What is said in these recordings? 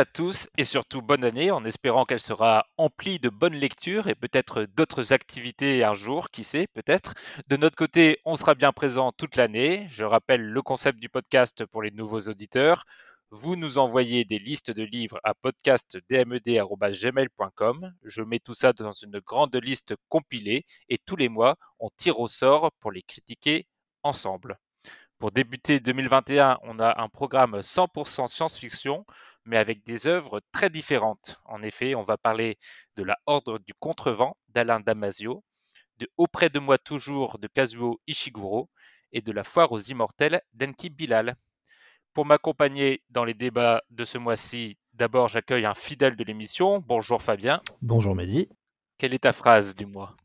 à tous et surtout bonne année en espérant qu'elle sera emplie de bonnes lectures et peut-être d'autres activités un jour, qui sait peut-être. De notre côté, on sera bien présent toute l'année. Je rappelle le concept du podcast pour les nouveaux auditeurs. Vous nous envoyez des listes de livres à podcastdmed.gmail.com. Je mets tout ça dans une grande liste compilée et tous les mois, on tire au sort pour les critiquer ensemble. Pour débuter 2021, on a un programme 100% science-fiction, mais avec des œuvres très différentes. En effet, on va parler de La Horde du Contrevent d'Alain Damasio, de Auprès de moi toujours de Kazuo Ishiguro et de La Foire aux Immortels d'Enki Bilal. Pour m'accompagner dans les débats de ce mois-ci, d'abord j'accueille un fidèle de l'émission. Bonjour Fabien. Bonjour Mehdi. Quelle est ta phrase du mois?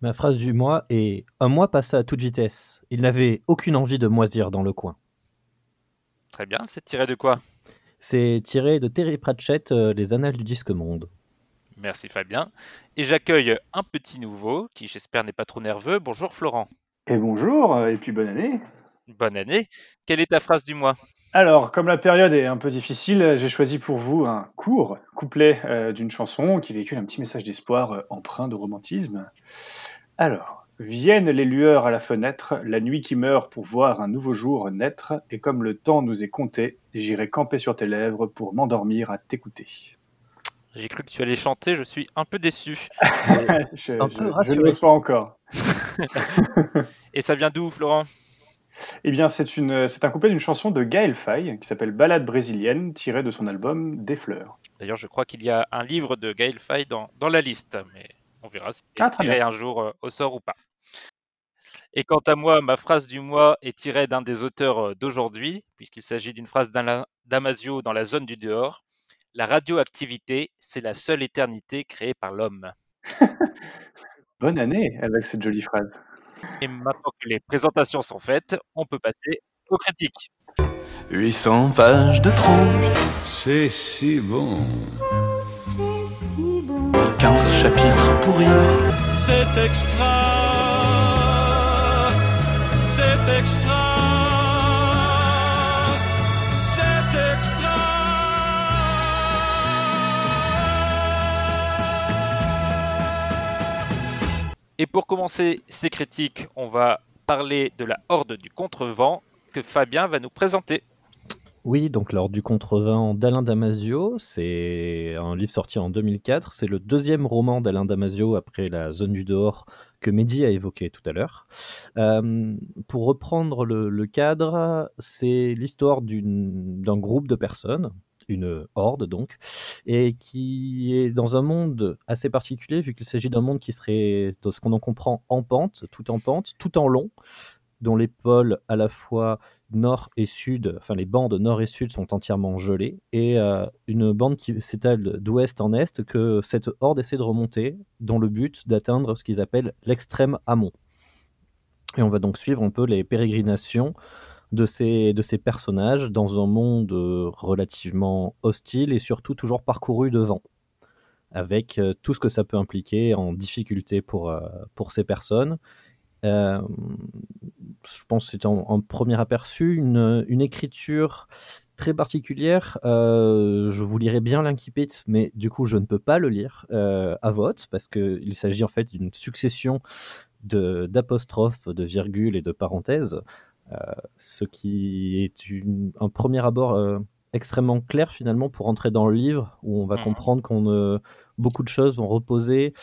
Ma phrase du mois est Un mois passa à toute vitesse. Il n'avait aucune envie de moisir dans le coin. Très bien, c'est tiré de quoi? C'est tiré de Terry Pratchett, euh, Les Annales du Disque Monde. Merci Fabien. Et j'accueille un petit nouveau qui j'espère n'est pas trop nerveux. Bonjour Florent. Et bonjour, euh, et puis bonne année. Bonne année. Quelle est ta phrase du mois? Alors, comme la période est un peu difficile, j'ai choisi pour vous un court couplet euh, d'une chanson qui véhicule un petit message d'espoir euh, empreint de romantisme. Alors, viennent les lueurs à la fenêtre, la nuit qui meurt pour voir un nouveau jour naître, et comme le temps nous est compté, j'irai camper sur tes lèvres pour m'endormir à t'écouter. J'ai cru que tu allais chanter, je suis un peu déçu. je Un peu je rassuré. n'ose pas encore. Et ça vient d'où Florent? Eh bien, c'est une- c'est un couplet d'une chanson de Gaël Faye qui s'appelle Ballade brésilienne, tirée de son album Des fleurs. D'ailleurs, je crois qu'il y a un livre de Gaël Faye dans, dans la liste, mais on verra si Ah, très tiré bien. un jour euh, au sort ou pas. Et quant à moi, ma phrase du mois est tirée d'un des auteurs euh, d'aujourd'hui, puisqu'il s'agit d'une phrase Damasio dans La zone du dehors. La radioactivité, c'est la seule éternité créée par l'homme. Bonne année avec cette jolie phrase. Et maintenant que les présentations sont faites, on peut passer aux critiques. 800 pages de trop, C'est si bon. 15 chapitres pourris. C'est extra, c'est extra. Et pour commencer ces critiques, on va parler de la Horde du Contrevent que Fabien va nous présenter. Oui, donc lors du contrevent d'Alain Damasio, c'est un livre sorti en 2004. C'est le deuxième roman d'Alain Damasio après La Zone du dehors que Mehdi a évoqué tout à l'heure. Euh, pour reprendre le, le cadre, c'est l'histoire d'un groupe de personnes, une horde donc, et qui est dans un monde assez particulier vu qu'il s'agit d'un monde qui serait, de ce qu'on en comprend, en pente, tout en pente, tout en long, dont les pôles à la fois nord et sud, enfin les bandes nord et sud sont entièrement gelées, et euh, une bande qui s'étale d'ouest en est que cette horde essaie de remonter dans le but d'atteindre ce qu'ils appellent l'extrême amont. Et on va donc suivre un peu les pérégrinations de ces, de ces personnages dans un monde euh, relativement hostile et surtout toujours parcouru de vent, avec euh, tout ce que ça peut impliquer en difficulté pour, pour ces personnes. Euh, je pense que c'est en, en premier aperçu une, une écriture très particulière. Euh, je vous lirai bien l'incipit, mais du coup, je ne peux pas le lire euh, à vote parce qu'il s'agit en fait d'une succession d'apostrophes, de, virgules et de parenthèses, euh, ce qui est une- un premier abord extrêmement clair finalement pour entrer dans le livre où on va Mhm. comprendre qu'on beaucoup de choses vont reposer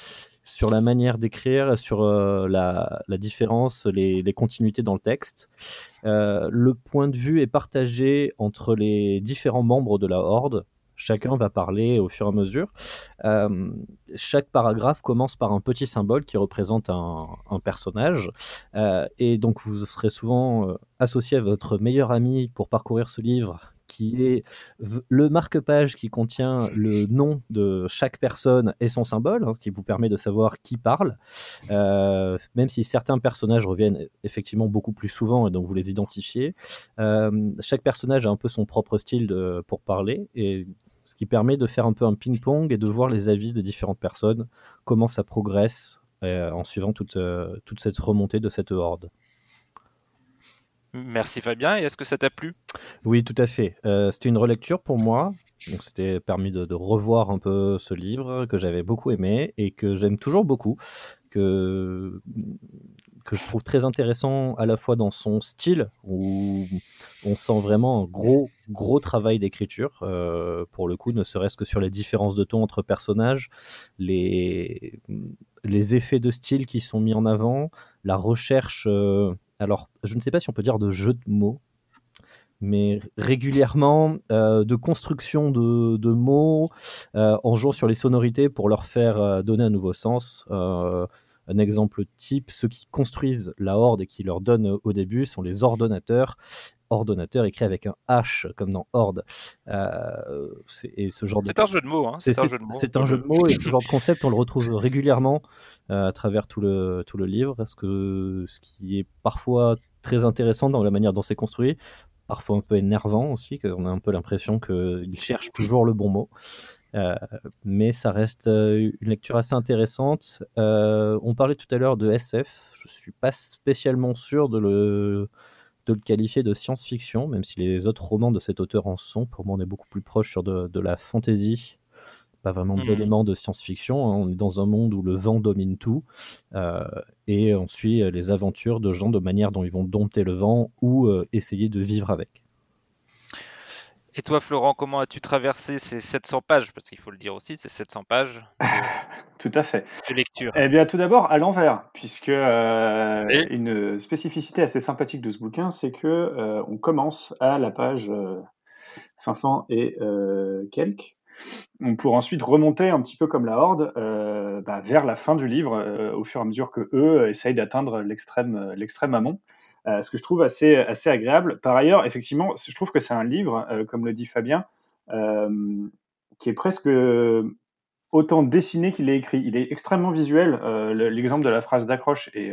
sur la manière d'écrire, sur euh, la, différence, les, continuités dans le texte. Euh, le point de vue est partagé entre les différents membres de la Horde. Chacun va parler au fur et à mesure. Euh, chaque paragraphe commence par un petit symbole qui représente un, personnage. Et donc vous serez souvent associé à votre meilleur ami pour parcourir ce livre qui est le marque-page qui contient le nom de chaque personne et son symbole, hein, ce qui vous permet de savoir qui parle. Euh, même si certains personnages reviennent effectivement beaucoup plus souvent et donc vous les identifiez. Euh, chaque personnage a un peu son propre style pour parler ce qui permet de faire un peu un ping-pong et de voir les avis des différentes personnes, comment ça progresse euh, en suivant toute cette remontée de cette horde. Merci Fabien, et est-ce que ça t'a plu? Oui, tout à fait. Euh, c'était une relecture pour moi. Donc, c'était permis de, revoir un peu ce livre que j'avais beaucoup aimé et que j'aime toujours beaucoup, que, que je trouve très intéressant à la fois dans son style, où on sent vraiment un gros, gros travail d'écriture, euh, pour le coup, ne serait-ce que sur les différences de ton entre personnages, les, les effets de style qui sont mis en avant, la recherche. euh, alors, je ne sais pas si on peut dire de jeu de mots, mais régulièrement euh, de construction de, mots euh, en jouant sur les sonorités pour leur faire euh, donner un nouveau sens. Un exemple type, ceux qui construisent la horde et qui leur donnent au début sont les ordonnateurs. Ordonnateur écrit avec un H comme dans horde. Euh, c'est- et ce genre de C'est un jeu de mots. Hein, c'est un jeu de mots. c'est un jeu de mots et ce genre de concept, on le retrouve régulièrement euh, à travers tout le, tout le livre. Ce, que, ce qui est parfois très intéressant dans la manière dont c'est construit, parfois un peu énervant aussi, qu'on a un peu l'impression qu'il cherche toujours le bon mot. Euh, mais ça reste euh, une lecture assez intéressante. Euh, on parlait tout à l'heure de SF. Je suis pas spécialement sûr de le, de le qualifier de science-fiction, même si les autres romans de cet auteur en sont. Pour moi, on est beaucoup plus proche sur de, de la fantasy, pas vraiment Mhm. d'éléments de science-fiction. hein. On est dans un monde où le vent domine tout, euh, et on suit euh, les aventures de gens de manière dont ils vont dompter le vent ou euh, essayer de vivre avec. Et toi, Florent, comment as-tu traversé ces 700 pages? Parce qu'il faut le dire aussi, c'est 700 pages de, Tout à fait. de lecture. Eh bien, tout d'abord, à l'envers, puisque euh, Et une spécificité assez sympathique de ce bouquin, c'est que euh, on commence à la page euh, 500 et euh, quelques, on pour ensuite remonter un petit peu comme la horde euh, bah, vers la fin du livre, euh, au fur et à mesure que eux essayent d'atteindre l'extrême l'extrême amont. Euh, ce que je trouve assez, assez agréable. Par ailleurs, effectivement, je trouve que c'est un livre, euh, comme le dit Fabien, euh, qui est presque autant dessiné qu'il est écrit. Il est extrêmement visuel. Le- L'exemple de la phrase d'accroche est,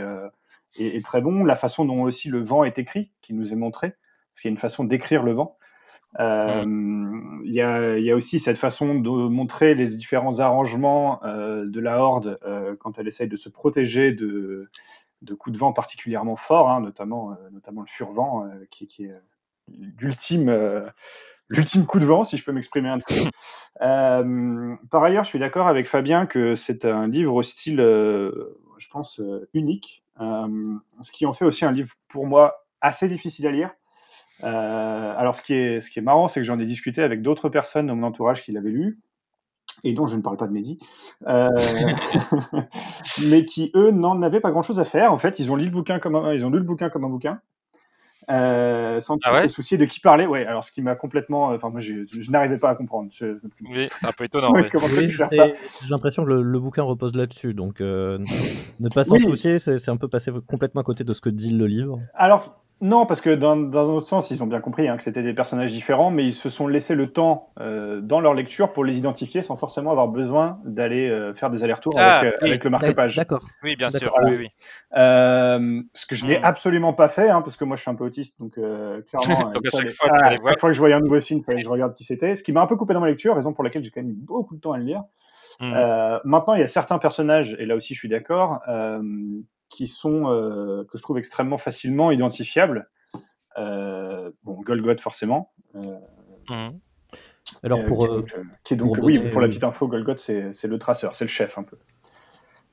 est- est très bon. La façon dont aussi le vent est écrit, qui nous est montré, parce qu'il y a une façon d'écrire le vent. Il y, y a aussi cette façon de montrer les différents arrangements de la horde quand elle essaye de se protéger de, de coups de vent particulièrement forts, hein, notamment, euh, notamment le furvent, euh, qui, qui est euh, l'ultime euh, l'ultime coup de vent, si je peux m'exprimer ainsi. Euh, par ailleurs, je suis d'accord avec Fabien que c'est un livre au style, je pense, unique, ce qui en fait aussi un livre pour moi assez difficile à lire. Alors, ce qui est, ce qui est marrant, c'est que j'en ai discuté avec d'autres personnes dans mon entourage qui l'avaient lu, et dont je ne parle pas de Mehdi, euh, mais qui, eux, n'en avaient pas grand-chose à faire. En fait, ils ont lu le bouquin comme un, ils ont lu le bouquin comme un bouquin. Euh, sans Ah ouais se soucier de qui parlait. Ouais, alors ce qui m'a complètement. Enfin, moi, je, je n'arrivais pas à comprendre. Je- je- Oui, c'est un peu étonnant. Ouais, oui. j'ai l'impression que le, le bouquin repose là-dessus, donc euh, ne pas s'en Oui. soucier, c'est c'est un peu passer complètement à côté de ce que dit le livre. Alors, non, parce que dans, dans un autre sens, ils ont bien compris hein, que c'était des personnages différents, mais ils se sont laissé le temps euh, dans leur lecture pour les identifier sans forcément avoir besoin d'aller euh, faire des allers-retours Ah, avec, euh, oui. avec le marque-page. D'accord. Oui, bien sûr. D'accord. Oui, oui. Euh, ce que je n'ai Hmm. absolument pas fait, hein, parce que moi je suis un peu autiste, donc euh, clairement, Donc il à chaque fallait- fois, tu ah, à chaque fois que je voyais un nouveau signe, il fallait que je regarde qui c'était. Ce qui m'a un peu coupé dans ma lecture, raison pour laquelle j'ai quand même mis beaucoup de temps à le lire. Mm. Euh, maintenant, il y a certains personnages, et là aussi je suis d'accord, euh, qui sont, euh, que je trouve extrêmement facilement identifiables. Euh, bon, Golgoth forcément. Euh, Mhm. Alors euh, pour, qui est donc, euh, qui est donc- pour oui, donner- pour la petite info, Golgoth c'est c'est le traceur, c'est le chef un peu.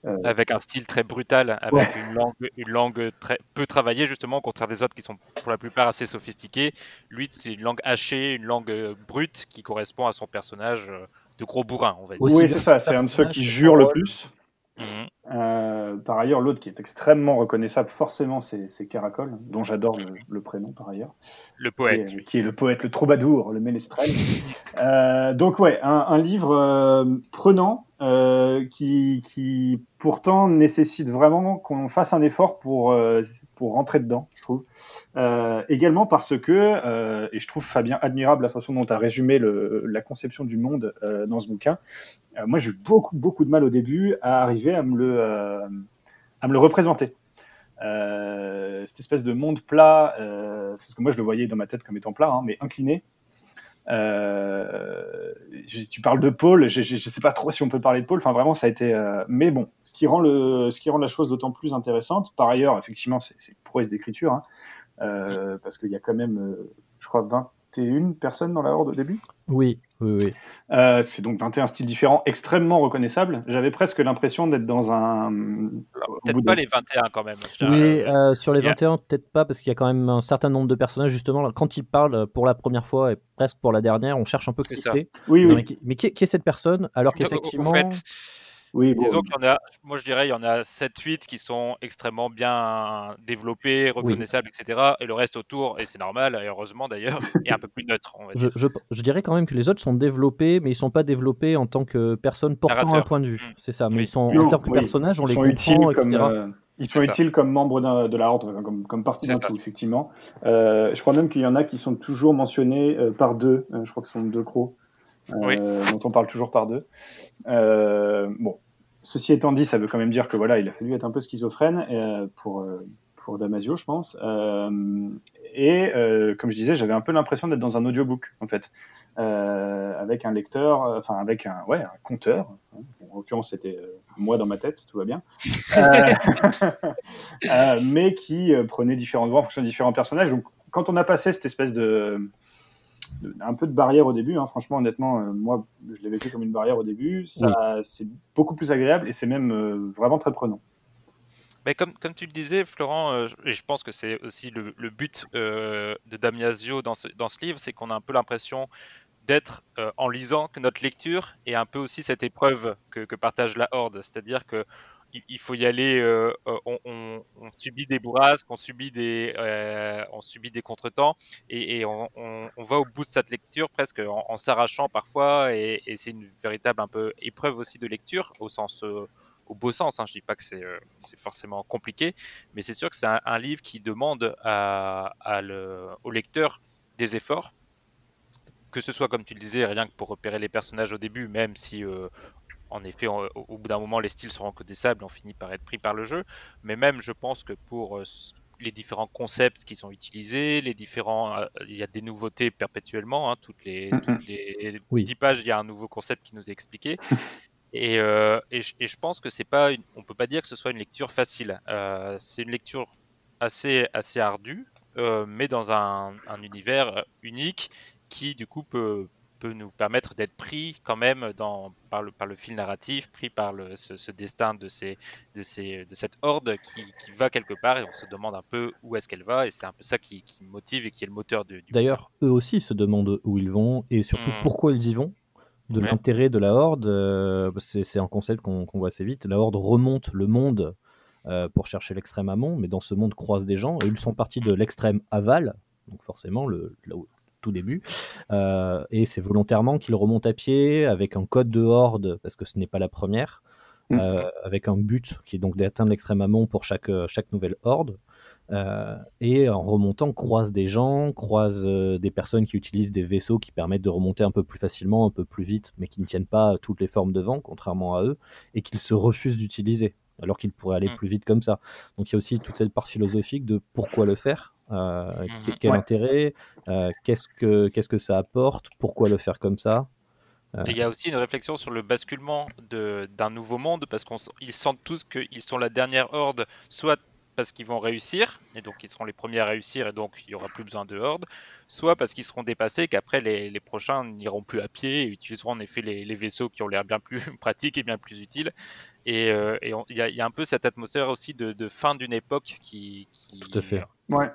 Euh, Avec un style très brutal, avec une langue, une langue très peu travaillée, justement, au contraire des autres qui sont pour la plupart assez sophistiqués. Lui, c'est une langue hachée, une langue brute qui correspond à son personnage de gros bourrin, on va dire. Oui, c'est ça, ce c'est un de ceux qui jure le plus. Mhm. Euh, par ailleurs, l'autre qui est extrêmement reconnaissable, forcément, c'est Caracol, dont j'adore le, le prénom par ailleurs, Le poète. qui est le poète, le troubadour, le ménestrel. Euh, donc ouais, un, un livre euh, prenant, euh, qui, pourtant nécessite vraiment qu'on fasse un effort pour, euh, pour rentrer dedans, je trouve. Euh, également parce que, et je trouve Fabien admirable la façon dont tu as résumé la conception du monde dans ce bouquin. Moi, j'ai eu beaucoup, beaucoup de mal au début à arriver à me le, à me le représenter. Cette espèce de monde plat, parce que moi je le voyais dans ma tête comme étant plat, hein, mais incliné. Euh, tu parles de Paul, je, je sais pas trop si on peut parler de Paul. Enfin, vraiment, ça a été. euh, mais bon, ce qui rend le, ce qui rend la chose d'autant plus intéressante. Par ailleurs, effectivement, c'est une prouesse d'écriture, hein, euh, parce qu'il y a quand même, euh, je crois, 21 personnes dans la horde au début? Oui, oui, oui. Euh, c'est donc 21 styles différents, extrêmement reconnaissables. J'avais presque l'impression d'être dans un. Peut-être pas de- les 21 quand même. Oui, Euh, euh, sur les il y a- 21, peut-être pas, parce qu'il y a quand même un certain nombre de personnages, justement, quand ils parlent pour la première fois et presque pour la dernière, on cherche un peu qui C'est. Oui, oui. mais qui, mais qui est, qui est cette personne Alors qu'effectivement. au fait, oui bon, Disons qu'il y en a, moi je dirais, il y en a 7-8 qui sont extrêmement bien développés, reconnaissables, etc. Et le reste autour, et c'est normal, et heureusement d'ailleurs, est un peu plus neutre, on va Je, dire. je, je dirais quand même que les autres sont développés, mais ils sont pas développés en tant que personne portant un point de vue. Mm. C'est ça, mais Oui. ils sont en Non, tant que oui. personnages, on ils les sont comprend, utiles etc. comme euh, ils sont ça. utiles comme membres de la horde, comme, comme partie d'un tout, effectivement. Euh, je crois même qu'il y en a qui sont toujours mentionnés euh, par deux. Euh, je crois que ce sont deux crocs euh, Oui. dont on parle toujours par deux. Euh, bon, ceci étant dit, ça veut quand même dire que voilà, il a fallu être un peu schizophrène euh, pour euh, pour Damasio, je pense. Euh, et comme je disais, j'avais un peu l'impression d'être dans un audiobook en fait, avec un lecteur, enfin avec un ouais un compteur. En l'occurrence, c'était moi dans ma tête, tout va bien. Mais qui prenait différentes voix en fonction de différents personnages. Donc, quand on a passé cette espèce de, de- un peu de barrière au début, hein, franchement, honnêtement, euh, moi, je l'ai vécu comme une barrière au début. Ça, c'est beaucoup plus agréable et c'est même euh, vraiment très prenant. Mais comme, comme tu le disais, Florent, euh, et je pense que c'est aussi le, le but de Damiasio dans ce, dans ce livre, c'est qu'on a un peu l'impression d'être, en lisant, que notre lecture est un peu aussi cette épreuve que, que partage la Horde. C'est-à-dire que il faut y aller, euh, euh, on, subit des bourrasques, on subit des, euh, on subit des contretemps, et, on, va au bout de cette lecture presque en, s'arrachant parfois, et, c'est une véritable un peu épreuve aussi de lecture, au beau sens. Hein. Je dis pas que c'est forcément compliqué, mais c'est sûr que c'est un, livre qui demande au lecteur des efforts, que ce soit comme tu le disais, rien que pour repérer les personnages au début, même si en effet, on- au, bout d'un moment, les styles sont reconnaissables, on finit par être pris par le jeu. Mais même, je pense que pour euh, les différents concepts qui sont utilisés, les différents, euh, il y a des nouveautés perpétuellement. hein, toutes les, toutes les Oui. 10 pages, il y a un nouveau concept qui nous est expliqué. Et, euh, et, je, et je pense que c'est pas, une- on peut pas dire que ce soit une lecture facile. Euh, c'est une lecture assez, assez ardue, mais dans un, un univers unique qui du coup peut, peut nous permettre d'être pris quand même dans, par, le, par le fil narratif, pris par le, ce, ce destin de, ces, de, ces, de cette horde qui, qui va quelque part et on se demande un peu où est-ce qu'elle va et c'est un peu ça qui, qui motive et qui est le moteur de, du D'ailleurs, eux aussi se demandent où ils vont et surtout Mm. pourquoi ils y vont. De Ouais. l'intérêt de la Horde, euh, c'est un concept qu'on voit assez vite. La Horde remonte le monde euh, pour chercher l'extrême amont, mais dans ce monde croisent des gens et ils sont partis de l'extrême aval, donc forcément le, là où- tout début. Euh, et c'est volontairement qu'ils remontent à pied avec un code de Horde parce que ce n'est pas la première, Mhm. euh, avec un but qui est donc d'atteindre l'extrême amont pour chaque, euh, chaque nouvelle Horde. Euh, et en remontant, croise des gens, croise des personnes qui utilisent des vaisseaux qui permettent de remonter un peu plus facilement, un peu plus vite, mais qui ne tiennent pas toutes les formes de vent, contrairement à eux, et qu'ils se refusent d'utiliser, alors qu'ils pourraient aller Mm. plus vite comme ça. Donc il y a aussi toute cette part philosophique de pourquoi le faire, euh, Mhm. quel Ouais. intérêt, euh, qu'est-ce que qu'est-ce que ça apporte, pourquoi le faire comme ça. Et il y a aussi une réflexion sur le basculement de- d'un nouveau monde, parce qu'ils sentent tous qu'ils sont la dernière horde, soit parce qu'ils vont réussir, et donc ils seront les premiers à réussir, et donc il n'y aura plus besoin de horde, soit parce qu'ils seront dépassés, qu'après les, les prochains n'iront plus à pied et utiliseront en effet les, les vaisseaux qui ont l'air bien plus pratiques et bien plus utiles. Et euh, il y, a- il y a un peu cette atmosphère aussi de, de fin d'une époque qui, qui, Tout à fait. Ouais.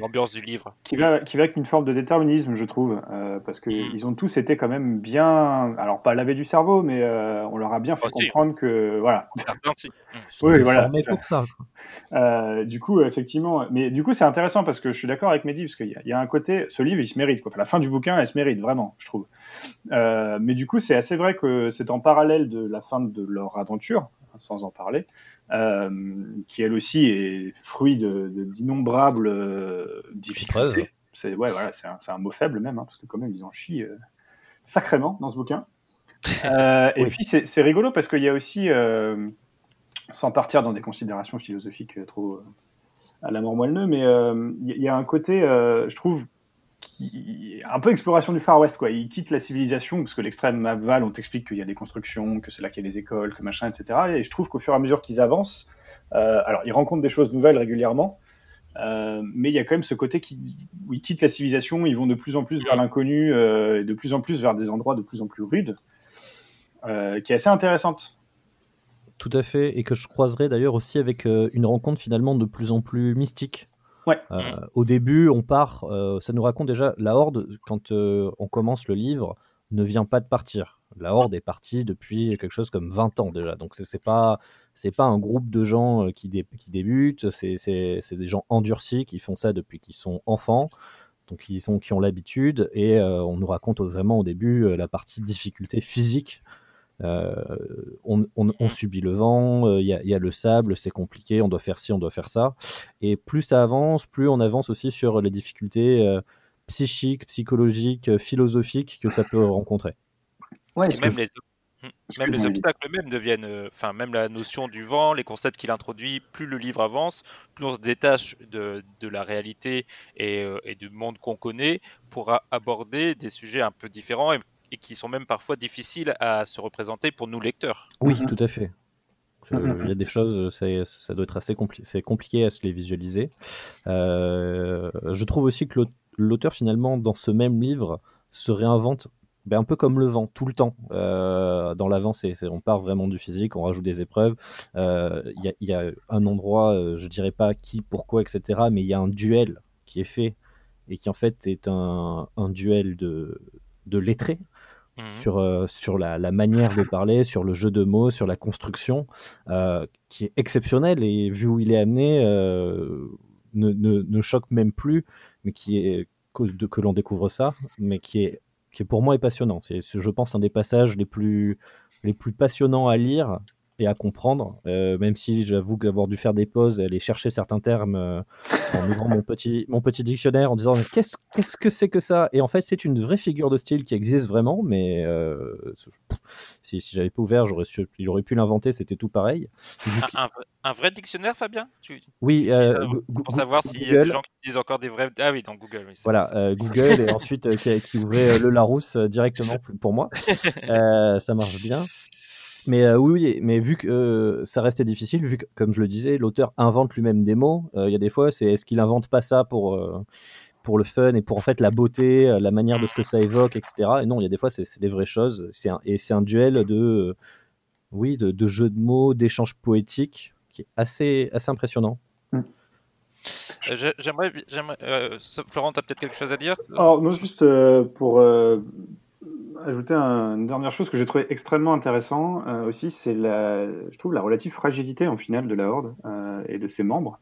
L'ambiance du livre. qui va, qui va avec une forme de déterminisme, je trouve, euh, parce Mm. qu'ils ont tous été quand même bien, alors pas lavés du cerveau, mais euh, on leur a bien fait si. comprendre que, voilà, Oui, voilà. pour ça. Euh, du coup, effectivement, mais du coup, c'est intéressant parce que je suis d'accord avec Mehdi, parce qu'il y, a- il y a un côté, ce livre, il se mérite. Quoi. Enfin, la fin du bouquin, elle se mérite vraiment, je trouve. Euh, mais du coup, c'est assez vrai que c'est en parallèle de la fin de leur aventure, hein, sans en parler, euh, qui elle aussi est fruit de- de- d'innombrables euh, difficultés. C'est ouais, voilà, un, un mot faible même, hein, parce que quand même, ils en chient euh, sacrément dans ce bouquin. Euh, et puis, c'est rigolo parce qu'il y a aussi, euh, sans partir dans des considérations philosophiques euh, trop euh, à la mort moelleux, mais euh, il y, a un côté, euh, je trouve, un peu exploration du Far West. Quoi. Ils quittent la civilisation, parce que l'extrême aval, on t'explique qu'il y a des constructions, que c'est là qu'il y a les écoles, que machin, etc. Et je trouve qu'au fur et à mesure qu'ils avancent, euh, alors ils rencontrent des choses nouvelles régulièrement, euh, mais il y a quand même ce côté qui, où ils quittent la civilisation, ils vont de plus en plus vers l'inconnu, euh, et de plus en plus vers des endroits de plus en plus rudes, qui est assez intéressante. Tout à fait, et que je croiserai d'ailleurs aussi avec une rencontre finalement de plus en plus mystique. Euh, au début, on part, euh, ça nous raconte déjà, la Horde, quand euh, on commence le livre, ne vient pas de partir. La Horde est partie depuis quelque chose comme 20 ans déjà, donc c'est pas, c'est pas un groupe de gens qui, dé- qui débutent, c'est des gens endurcis qui font ça depuis qu'ils sont enfants, donc ils qui ont l'habitude, et on nous raconte vraiment au début la partie difficulté physique on, on- on subit le vent, euh, il y, a- il y a le sable, c'est compliqué, on doit faire ci, on doit faire ça. Et plus ça avance, plus on avance aussi sur les difficultés euh, psychiques, psychologiques, euh, philosophiques que ça peut rencontrer. Ouais, Et même les, Hmm. même les obstacles même deviennent, euh, enfin même la notion du vent, les concepts qu'il introduit, plus le livre avance, plus on se détache de, de la réalité et, euh, et du monde qu'on connaît pour aborder des sujets un peu différents et, et qui sont même parfois difficiles à se représenter pour nous lecteurs. Oui, Mhm. tout à fait. Euh, Mhm. Il y a des choses, ça doit être assez compli- c'est compliqué à se les visualiser. Euh, je trouve aussi que l'aut- l'auteur, finalement, dans ce même livre, se réinvente ben, un peu comme le vent, tout le temps. Euh, dans c'est- on part vraiment du physique, on rajoute des épreuves. Euh, Il y, a- il y a un endroit, je dirais pas qui, pourquoi, etc., mais il y a un duel qui est fait et qui en fait est un, un duel de, de lettrés Mhm. sur, euh, sur la, manière de parler, sur le jeu de mots, sur la construction, euh, qui est exceptionnel et vu où il est amené, euh, ne, ne, ne choque même plus, mais qui est que, que l'on découvre ça, mais qui est, qui pour moi est passionnant. C'est, je pense, un des passages les plus, les plus passionnants à lire et à comprendre, euh, même si j'avoue qu'avoir dû faire des pauses et aller chercher certains termes euh, en ouvrant mon petit, mon petit dictionnaire en disant qu'est-ce, qu'est-ce que c'est que ça? Et en fait, c'est une vraie figure de style qui existe vraiment, mais euh, si, si j'avais pas ouvert, j'aurais su- il aurait pu l'inventer, c'était tout pareil. Un, un vrai- un vrai dictionnaire, Fabien? Tu- oui, tu- Pour savoir s'il y a des gens qui utilisent encore des vrais. Ah oui, dans Google. Oui, Voilà, Google et ensuite qui, qui ouvrait le Larousse directement pour- moi. Ça marche bien. Mais euh, oui, oui, mais vu que euh, ça restait difficile, vu que, comme je le disais, l'auteur invente lui-même des mots, euh, il y a des fois, c'est est-ce qu'il invente pas ça pour, euh, pour le fun et pour en fait la beauté, la manière de ce que ça évoque, etc. Et non, il y a des fois, c'est des vraies choses. Un- et c'est un duel de, euh, oui, de, de jeux de mots, d'échanges poétiques qui est assez, assez impressionnant. Euh, j'ai- J'aimerais. j'aimerais- euh, Florent, tu as peut-être quelque chose à dire? Alors, moi, juste euh, pour euh, ajouter un- une dernière chose que j'ai trouvé extrêmement intéressant euh, aussi, c'est la, je trouve la relative fragilité en finale de la Horde euh, et de ses membres.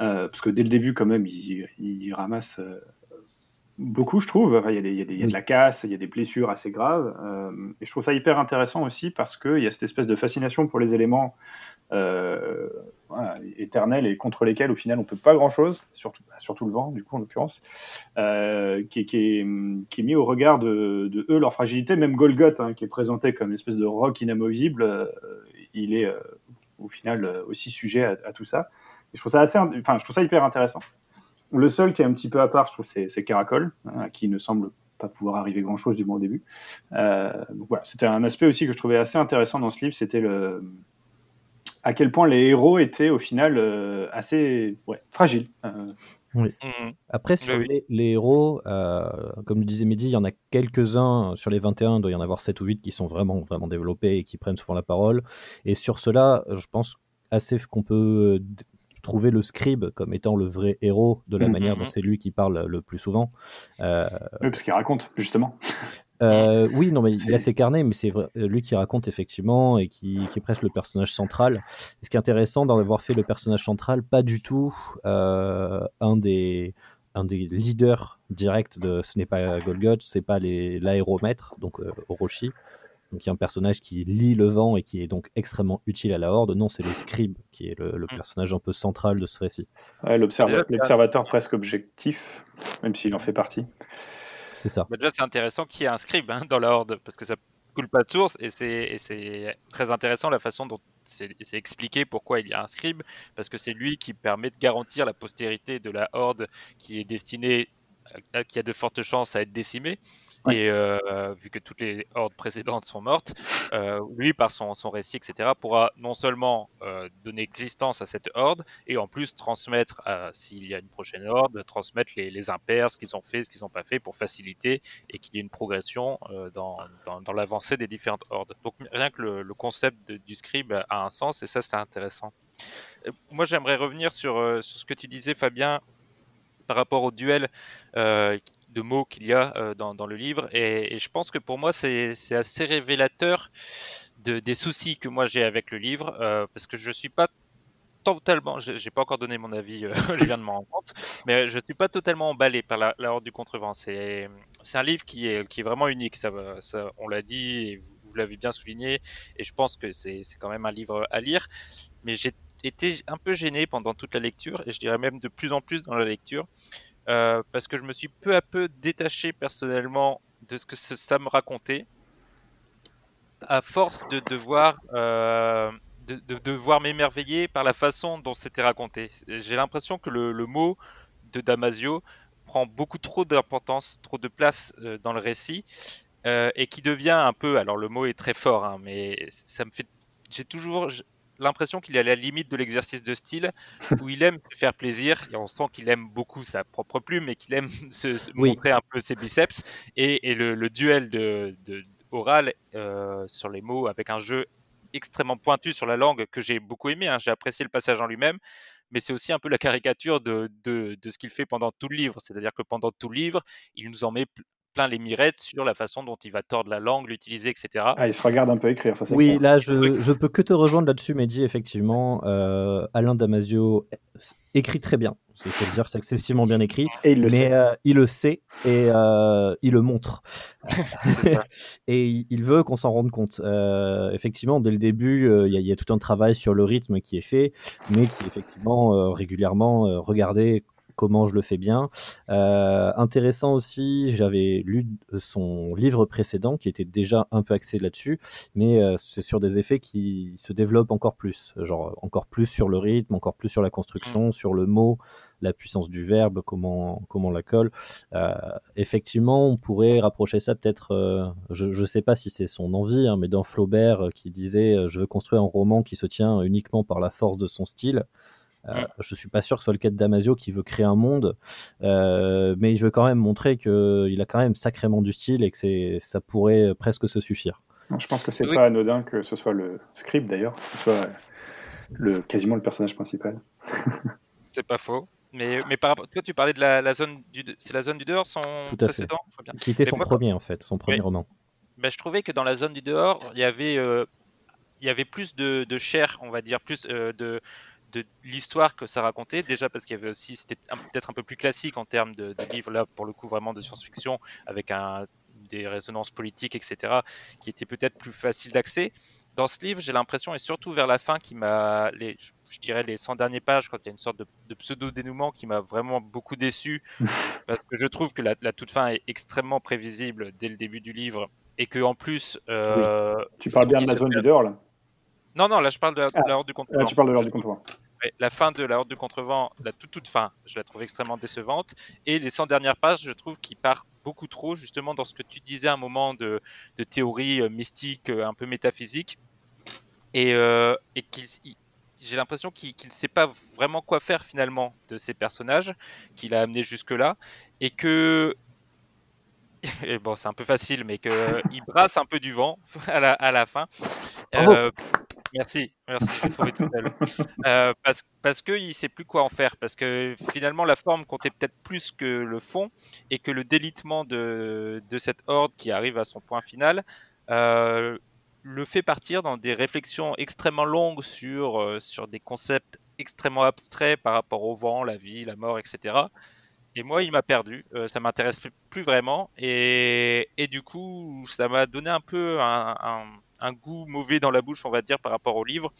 Euh, parce que dès le début, quand même, ils il ramassent beaucoup, je trouve. Enfin, Il y, a des- il y a des- il y a de la casse, il y a des blessures assez graves. et je trouve ça hyper intéressant aussi parce qu'il y a cette espèce de fascination pour les éléments euh, éternels et contre lesquels, au final, on peut pas grand-chose, surtout, bah, surtout le vent, du coup, en l'occurrence, euh, qui, est- mis au regard de, eux, leur fragilité. Même Golgoth, hein, qui est présenté comme une espèce de roc inamovible, euh, il est euh, au final aussi sujet à, tout ça. Et je trouve ça assez, enfin, je trouve ça hyper intéressant. Le seul qui est un petit peu à part, je trouve, c'est, Caracol, hein, qui ne semble pas pouvoir arriver grand-chose du moins au début. Voilà, c'était un aspect aussi que je trouvais assez intéressant dans ce livre, c'était le à quel point les héros étaient au final euh, assez ouais, fragiles. Euh, Mhm. Après, sur Oui, oui. les, les héros, euh, comme le disait Mehdi, il y en a quelques-uns sur les 21, il doit y en avoir 7 ou 8 qui sont vraiment, vraiment développés et qui prennent souvent la parole. Et sur cela, je pense assez qu'on peut trouver le scribe comme étant le vrai héros de la Mhm. manière dont c'est lui qui parle le plus souvent. Euh, Oui, parce qu'il raconte, justement. euh, oui, non, mais il a ses carnets, mais c'est vrai- lui qui raconte effectivement et qui, qui est presque le personnage central. Et ce qui est intéressant d'en avoir fait le personnage central, pas du tout euh, un des un des leaders directs de ce n'est pas Golgoth, c'est pas l'aéromètre, donc euh, Orochi. Donc il y a un personnage qui lit le vent et qui est donc extrêmement utile à la Horde. Non, c'est le scribe qui est le, le personnage un peu central de ce récit. Ouais, L'observateur presque objectif, même s'il en fait partie. C'est déjà, c'est intéressant qu'il y ait un scribe hein, dans la Horde, parce que ça coule pas de source, et c'est très intéressant la façon dont c'est expliqué pourquoi il y a un scribe, parce que c'est lui qui permet de garantir la postérité de la Horde qui est destinée, qui a de fortes chances à être décimée. Et euh, vu que toutes les hordes précédentes sont mortes, euh, lui, par son, son récit, etc., pourra non seulement euh, donner existence à cette horde, et en plus transmettre, s'il y a une prochaine horde, transmettre les, les impairs, ce qu'ils ont fait, ce qu'ils n'ont pas fait, pour faciliter et qu'il y ait une progression dans, dans, l'avancée des différentes hordes. Donc rien que le, concept du scribe a un sens, et ça c'est intéressant. Moi j'aimerais revenir sur, sur ce que tu disais Fabien par rapport au duel euh, de mots qu'il y a euh, dans, le livre, et, je pense que pour moi c'est assez révélateur de, des soucis que moi j'ai avec le livre, euh, parce que je suis pas totalement, j'ai pas encore donné mon avis, euh, je viens de m'en rendre compte, mais je suis pas totalement emballé par la, la Horde du Contrevent. C'est un livre qui est, qui est vraiment unique, ça, ça, on l'a dit et vous, vous l'avez bien souligné, et je pense que c'est quand même un livre à lire, mais j'ai été un peu gêné pendant toute la lecture, et je dirais même de plus en plus dans la lecture, euh, parce que je me suis peu à peu détaché personnellement de ce que ça me racontait, à force de devoir, euh, de, de devoir m'émerveiller par la façon dont c'était raconté. J'ai l'impression que le, le mot de Damasio prend beaucoup trop d'importance, trop de place euh, dans le récit, et qui devient un peu, alors le mot est très fort, hein, mais ça me fait, j'ai toujours l'impression qu'il est à la limite de l'exercice de style, où il aime faire plaisir, et on sent qu'il aime beaucoup sa propre plume, et qu'il aime se, se Oui. montrer un peu ses biceps, et, et le, le duel de, de- oral euh, sur les mots avec un jeu extrêmement pointu sur la langue que j'ai beaucoup aimé, hein, j'ai apprécié le passage en lui-même, mais c'est aussi un peu la caricature de, de, de ce qu'il fait pendant tout le livre, c'est-à-dire que pendant tout le livre, il nous en met plein les mirettes sur la façon dont il va tordre la langue, l'utiliser, etc. Ah, il se regarde un peu écrire, ça c'est Oui, clair. là, je, je peux que te rejoindre là-dessus, Mehdi, effectivement. Euh, Alain Damasio écrit très bien. C'est faut dire, c'est excessivement bien écrit. Et il le mais sait. euh, il le sait et euh, il le montre. Ça. et il- veut qu'on s'en rende compte. Euh, effectivement, dès le début, euh, il y, a- il y a tout un travail sur le rythme qui est fait, mais qui est effectivement euh, régulièrement euh, regardez comment je le fais bien. Euh, intéressant aussi, j'avais lu son livre précédent qui était déjà un peu axé là-dessus, mais euh, c'est sur des effets qui se développent encore plus, genre encore plus sur le rythme, encore plus sur la construction, sur le mot, la puissance du verbe, comment, comment on la colle. Euh, effectivement, on pourrait rapprocher ça peut-être, euh, je ne sais pas si c'est son envie, hein, mais dans Flaubert euh, qui disait euh, Je veux construire un roman qui se tient uniquement par la force de son style. Euh, Mm. Je suis pas sûr que ce soit le cas de Damasio qui veut créer un monde, euh, mais il veut quand même montrer qu'il a quand même sacrément du style et que c'est- ça pourrait presque se suffire. Non, Je pense que c'est Oui. pas anodin que ce soit le script d'ailleurs, qui soit le, quasiment le personnage principal. C'est pas faux. Mais, mais par rapport, toi, tu parlais de la, la zone du, c'est la zone du dehors, son Tout à précédent Qui était Mais son moi, premier en fait, son premier Oui. roman. Ben, je trouvais que dans la zone du dehors, il y avait, euh, il y avait plus de, de chair, on va dire, plus euh, de, de l'histoire que ça racontait. Déjà parce qu'il y avait aussi, c'était peut-être un peu plus classique en termes de, de livres, là, pour le coup, vraiment de science-fiction, avec un, des résonances politiques, etc., qui étaient peut-être plus faciles d'accès. Dans ce livre, j'ai l'impression, et surtout vers la fin, qui m'a, les, je- dirais les 100 dernières pages, quand il y a une sorte de, de pseudo-dénouement qui m'a vraiment beaucoup déçu, parce que je trouve que la, la toute fin est extrêmement prévisible dès le début du livre, et que en plus, euh, Tu parles bien de la zone du dehors là Non, non, là je parle de de Ah, du Contrevent. Là, tu parles de l'heure du la fin de la Horde du Contrevent, la toute toute fin, je la trouve extrêmement décevante. Et les 100 dernières pages, je trouve qu'il part beaucoup trop justement dans ce que tu disais à un moment de, de théorie euh, mystique, euh, un peu métaphysique. Et, euh, et j'ai l'impression qu'il ne sait pas vraiment quoi faire finalement de ces personnages qu'il a amenés jusque-là. Et que. Et bon, c'est un peu facile, mais qu'il brasse un peu du vent à la, à la fin. Euh, Merci, merci, j'ai trouvé tout seul. Euh, parce, parce qu'il ne sait plus quoi en faire. Parce que finalement, la forme comptait peut-être plus que le fond et que le délitement de, cette horde qui arrive à son point final euh, le fait partir dans des réflexions extrêmement longues sur, euh, sur des concepts extrêmement abstraits par rapport au vent, la vie, la mort, etc. Et moi, il m'a perdu. Euh, ça m'intéresse plus vraiment. Et, du coup, ça m'a donné un peu un, un, goût mauvais dans la bouche, on va dire, par rapport au livre,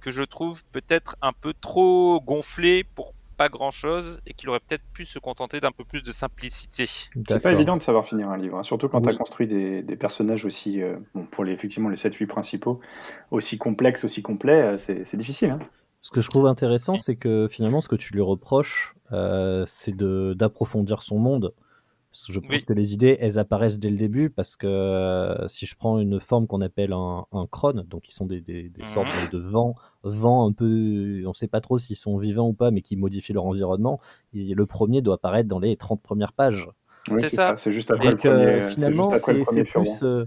que je trouve peut-être un peu trop gonflé pour pas grand chose et qu'il aurait peut-être pu se contenter d'un peu plus de simplicité. C'est pas évident de savoir finir un livre, hein, surtout quand oui. tu as construit des, des, personnages aussi, euh, bon, pour les, effectivement les 7-8 principaux, aussi complexes, aussi complets, euh, c'est difficile. Hein. Ce que je trouve intéressant, c'est que finalement, ce que tu lui reproches, euh, c'est d'approfondir son monde. Je pense oui. que les idées, elles apparaissent dès le début parce que euh, si je prends une forme qu'on appelle un, un crone, donc qui sont des, des, des mmh. sortes de vents, vents un peu, on ne sait pas trop s'ils sont vivants ou pas, mais qui modifient leur environnement, et le premier doit apparaître dans les 30 premières pages. Oui, c'est ça. C'est juste après donc, le premier. Euh, finalement, c'est plus. Euh,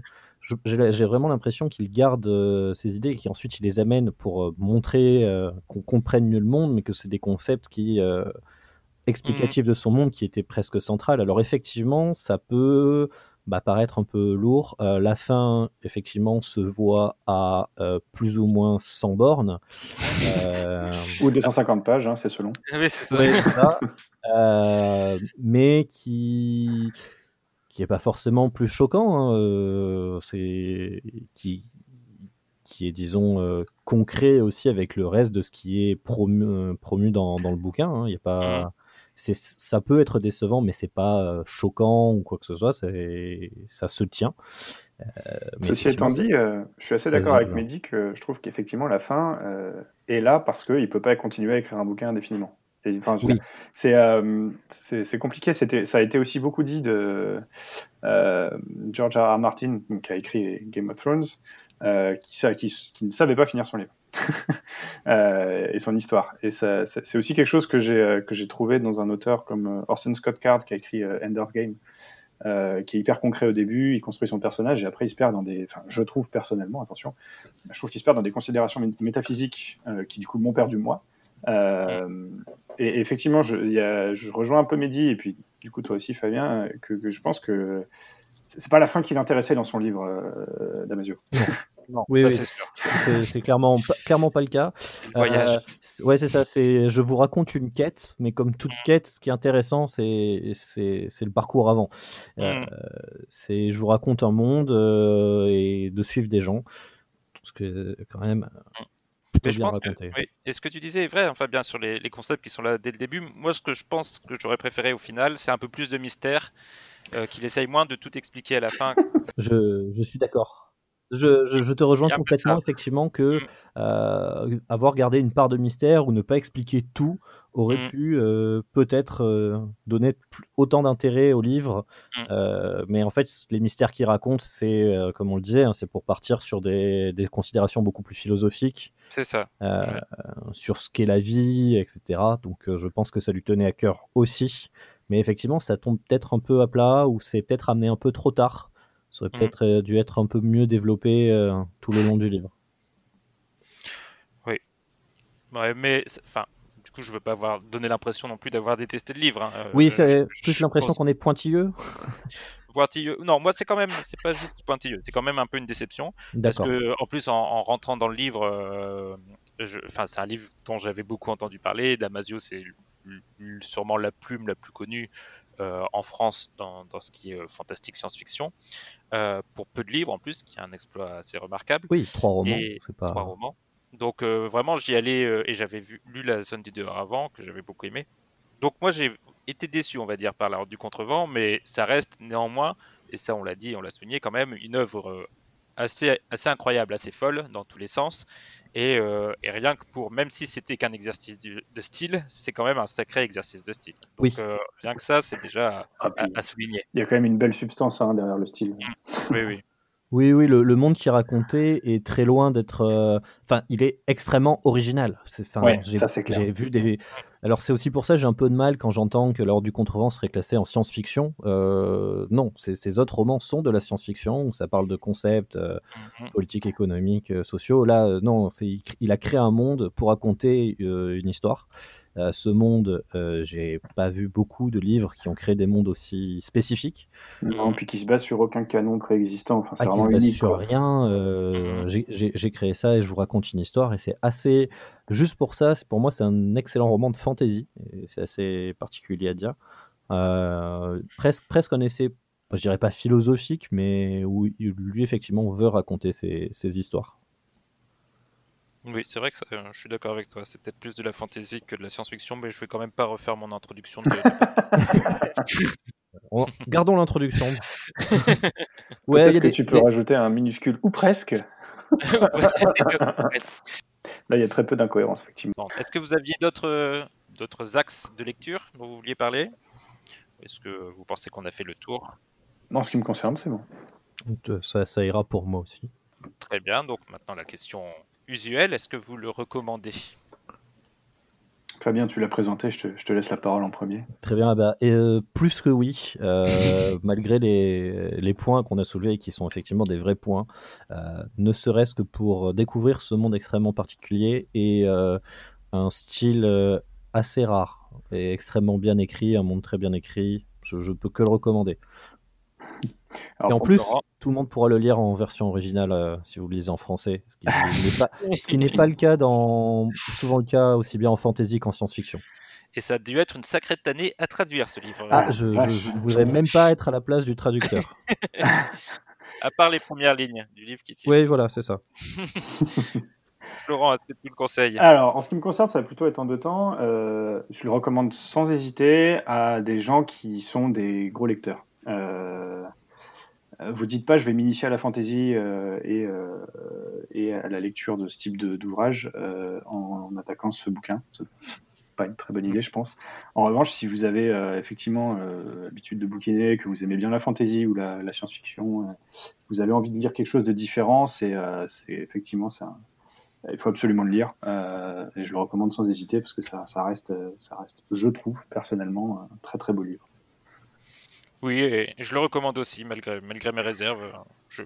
j'ai vraiment l'impression qu'il garde euh, ces idées et qu'ensuite il les amène pour euh, montrer euh, qu'on comprenne mieux le monde, mais que c'est des concepts qui explicatifs mmh. de son monde qui étaient presque centrales. Alors effectivement, ça peut bah, paraître un peu lourd. Euh, la fin, effectivement, se voit à euh, plus ou moins 100 bornes. Euh... ou 250 pages, hein, c'est selon. Oui, c'est ça. Oui, ça. mais qui qui est pas forcément plus choquant, hein, c'est qui qui est disons concret aussi avec le reste de ce qui est promu, promu dans, dans le bouquin. Hein. Il n'y a pas mmh ça peut être décevant, mais c'est pas euh, choquant ou quoi que ce soit. Ça se tient. Euh, Ceci étant dit, euh, je suis assez d'accord avec Mehdi que je trouve qu'effectivement la fin euh, est là parce qu'il ne peut pas continuer à écrire un bouquin indéfiniment. Enfin, oui. C'est compliqué. Ça a été aussi beaucoup dit de George R. R. Martin, qui a écrit Game of Thrones, qui, qui, ne savait pas finir son livre. euh, et son histoire. Et c'est aussi quelque chose que j'ai euh, que j'ai trouvé dans un auteur comme euh, Orson Scott Card qui a écrit euh, Ender's Game, euh, qui est hyper concret au début. Il construit son personnage et après il se perd dans des. Enfin, je trouve personnellement, attention, je trouve qu'il se perd dans des considérations métaphysiques qui du coup m'ont perdu moi. et, effectivement, je, rejoins un peu Mehdi et puis du coup toi aussi Fabien que je pense que c'est pas la fin qui l'intéressait dans son livre euh, Damasio. Non, oui, oui. c'est clairement, clairement pas le cas. Voyage. Euh, ouais, c'est ça. C'est, je vous raconte une quête, mais comme toute quête, ce qui est intéressant, c'est, c'est, le parcours avant. Mm. Euh, c'est, je vous raconte un monde euh, et de suivre des gens. Tout ce que, quand même. Mm. Mais je pense que, oui. Et ce que tu disais est vrai, enfin bien sur les, les, concepts qui sont là dès le début. Moi, ce que je pense que j'aurais préféré au final, c'est un peu plus de mystère, euh, qu'il essaye moins de tout expliquer à la fin. je, je suis d'accord. Je, je, je, te rejoins complètement, effectivement, que mmh. euh, avoir gardé une part de mystère ou ne pas expliquer tout aurait mmh. pu euh, peut-être euh, donner autant d'intérêt au livre. Mmh. mais en fait, les mystères qu'il raconte, c'est, comme on le disait, hein, c'est pour partir sur des, des, considérations beaucoup plus philosophiques. C'est ça. Ouais. Sur ce qu'est la vie, etc. Donc, je pense que ça lui tenait à cœur aussi. Mais effectivement, ça tombe peut-être un peu à plat ou c'est peut-être amené un peu trop tard. Ça aurait peut-être mmh. dû être un peu mieux développé euh, tout le long du livre. Oui. Ouais, mais enfin, du coup, je veux pas avoir donné l'impression non plus d'avoir détesté le livre. Hein. Oui, c'est plus l'impression qu'on est pointilleux. pointilleux. Non, moi, c'est quand même, c'est pas juste pointilleux, c'est quand même un peu une déception. Parce que, en plus, en, en rentrant dans le livre, euh, enfin, c'est un livre dont j'avais beaucoup entendu parler. Damasio, c'est sûrement la plume la plus connue euh, en France dans, dans, ce qui est euh, fantastique science-fiction, euh, pour peu de livres en plus, qui est un exploit assez remarquable. Oui, trois romans. Pas... Trois romans. Donc vraiment, j'y allais et j'avais lu La zone du dehors avant, que j'avais beaucoup aimé. Donc moi, j'ai été déçu, on va dire, par La route du contrevent, mais ça reste néanmoins, et ça on l'a dit, on l'a souligné quand même, une œuvre assez, assez incroyable, assez folle dans tous les sens. Et, euh, et, rien que pour, même si c'était qu'un exercice de, de style, c'est quand même un sacré exercice de style. Donc, oui. Euh, rien que ça, c'est déjà à, à, à, souligner. Il y a quand même une belle substance hein, derrière le style. Mmh. Oui, oui. Oui, oui, le, le monde qui est raconté est très loin d'être. Enfin, euh... il est extrêmement original. Enfin, ouais, j'ai vu des, Alors c'est aussi pour ça que j'ai un peu de mal quand j'entends que l'ordre du contrevent serait classé en science-fiction. Euh, non, ces, autres romans sont de la science-fiction, où ça parle de concepts euh, Mhm. politiques, économiques, euh, sociaux. Là, euh, non, c'est, il, il a créé un monde pour raconter euh, une histoire. Euh, ce monde, euh, j'ai pas vu beaucoup de livres qui ont créé des mondes aussi spécifiques. Non, puis qui se base sur aucun canon préexistant. Enfin, Ah, qui vraiment se base unique. sur quoi. rien. euh, Mhm. j'ai- créé ça et je vous raconte une histoire et c'est assez. Juste pour ça, pour moi, c'est un excellent roman de fantasy. C'est assez particulier à dire. Euh, presque, presque un essai, je dirais pas philosophique, mais où lui, effectivement, veut raconter ses, ses histoires. Oui, c'est vrai que ça- euh, je suis d'accord avec toi. C'est peut-être plus de la fantasy que de la science-fiction, mais je vais quand même pas refaire mon introduction de. de- On- Gardons l'introduction. Peut-être Ouais, a que des- tu peux rajouter un minuscule ou presque. Là, il y a très peu d'incohérences, effectivement. Est-ce que vous aviez d'autres euh, d'autres axes de lecture dont vous vouliez parler? Est-ce que vous pensez qu'on a fait le tour? En ce qui me concerne, c'est bon. ça, ça ira pour moi aussi. Très bien. Donc maintenant la question usuelle est-ce que vous le recommandez? Fabien, tu l'as présenté, je te, je te laisse la parole en premier. Très bien, bah, et, euh, plus que oui, euh, malgré les, les points qu'on a soulevés et qui sont effectivement des vrais points, euh, ne serait-ce que pour découvrir ce monde extrêmement particulier et euh, un style assez rare et extrêmement bien écrit, un monde très bien écrit, je, je peux que le recommander. Alors, et en plus, tout le monde pourra le lire en version originale euh, si vous le lisez en français, ce qui n'est pas, ce qui n'est pas le cas dans souvent le cas aussi bien en fantasy qu'en science-fiction. Et ça a dû être une sacrée année à traduire ce livre. Ah, je, ne voudrais même pas être à la place du traducteur. À part les premières lignes du livre qui. Oui, voilà, c'est ça. Florent, est-ce que tu le conseilles? Alors, en ce qui me concerne, ça va plutôt être en deux temps. Euh, je le recommande sans hésiter à des gens qui sont des gros lecteurs. Euh, vous dites pas, je vais m'initier à la fantasy euh, et, euh, et à la lecture de ce type d'ouvrage euh, en, attaquant ce bouquin. C'est pas une très bonne idée, je pense. En revanche, si vous avez euh, effectivement euh, l'habitude de bouquiner, que vous aimez bien la fantasy ou la, science-fiction, euh, vous avez envie de lire quelque chose de différent, c'est euh, effectivement un, il faut absolument le lire euh, je le recommande sans hésiter parce que ça, ça reste, euh, ça reste, je trouve personnellement un très très beau livre. Oui, et je le recommande aussi, malgré, malgré mes réserves. Je,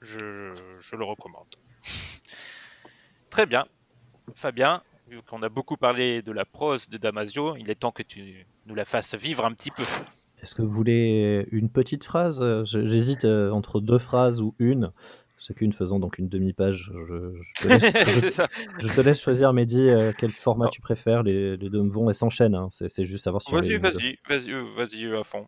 je, je le recommande. Très bien. Fabien, vu qu'on a beaucoup parlé de la prose de Damasio, il est temps que tu nous la fasses vivre un petit peu. Est-ce que vous voulez une petite phrase? J'hésite euh, entre deux phrases ou une. Chacune faisant donc une demi-page. Je, je te laisse, je- je te laisse choisir, Mehdi, euh, quel format tu préfères. Les, les deux vont et s'enchaînent. hein. C'est juste savoir sur Vas-y, vas-y, vas-y, euh, vas-y à fond.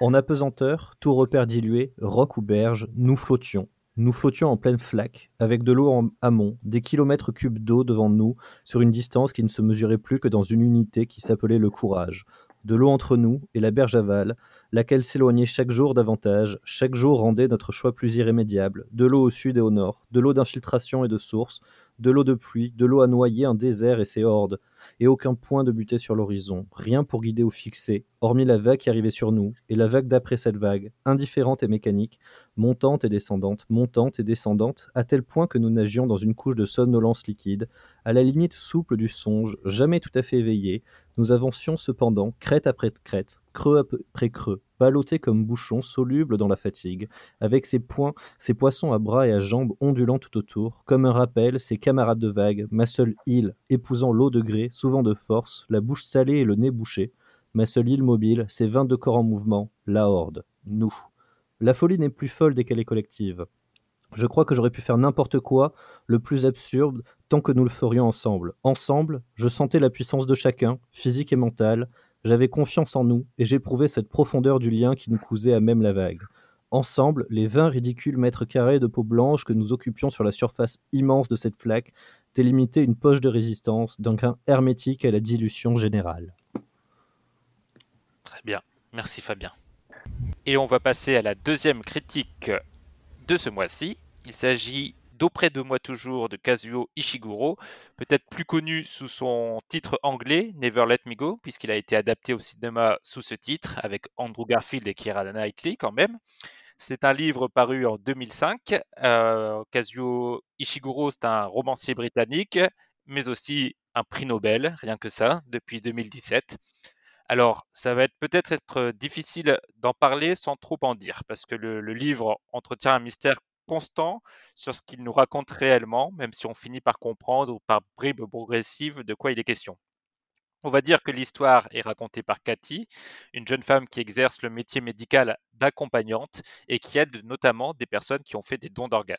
En apesanteur, tout repère dilué, roc ou berge, nous flottions. Nous flottions en pleine flaque, avec de l'eau en amont, des kilomètres cubes d'eau devant nous, sur une distance qui ne se mesurait plus que dans une unité qui s'appelait le courage. De l'eau entre nous et la berge aval, laquelle s'éloignait chaque jour davantage, chaque jour rendait notre choix plus irrémédiable. De l'eau au sud et au nord, de l'eau d'infiltration et de source, de l'eau de pluie, de l'eau à noyer un désert et ses hordes, et aucun point de butée sur l'horizon, rien pour guider ou fixer, hormis la vague qui arrivait sur nous, et la vague d'après cette vague, indifférente et mécanique, montante et descendante, montante et descendante, à tel point que nous nagions dans une couche de somnolence liquide, à la limite souple du songe, jamais tout à fait éveillé, nous avancions cependant, crête après crête, creux après creux, ballottés comme bouchons, solubles dans la fatigue, avec ses poings, ses poissons à bras et à jambes ondulant tout autour, comme un rappel, ses camarades de vague, ma seule île, épousant l'eau de gré, souvent de force, la bouche salée et le nez bouché, ma seule île mobile, ses vingt-deux corps en mouvement, la horde, nous. La folie n'est plus folle dès qu'elle est collective. Je crois que j'aurais pu faire n'importe quoi, le plus absurde, tant que nous le ferions ensemble. Ensemble, je sentais la puissance de chacun, physique et mentale, j'avais confiance en nous, et j'éprouvais cette profondeur du lien qui nous cousait à même la vague. Ensemble, les vingt ridicules mètres carrés de peau blanche que nous occupions sur la surface immense de cette flaque délimitaient une poche de résistance d'un grain hermétique à la dilution générale. Très bien. Merci Fabien. Et on va passer à la deuxième critique de ce mois-ci. Il s'agit d'Auprès de moi toujours de Kazuo Ishiguro, peut-être plus connu sous son titre anglais Never Let Me Go, puisqu'il a été adapté au cinéma sous ce titre avec Andrew Garfield et Keira Knightley quand même. C'est un livre paru en 2005. Euh, Kazuo Ishiguro, c'est un romancier britannique, mais aussi un prix Nobel, rien que ça, depuis 2017. Alors, ça va être peut-être être difficile d'en parler sans trop en dire, parce que le, le livre entretient un mystère constant sur ce qu'il nous raconte réellement, même si on finit par comprendre par bribes progressives de quoi il est question. On va dire que l'histoire est racontée par Cathy, une jeune femme qui exerce le métier médical d'accompagnante et qui aide notamment des personnes qui ont fait des dons d'organes.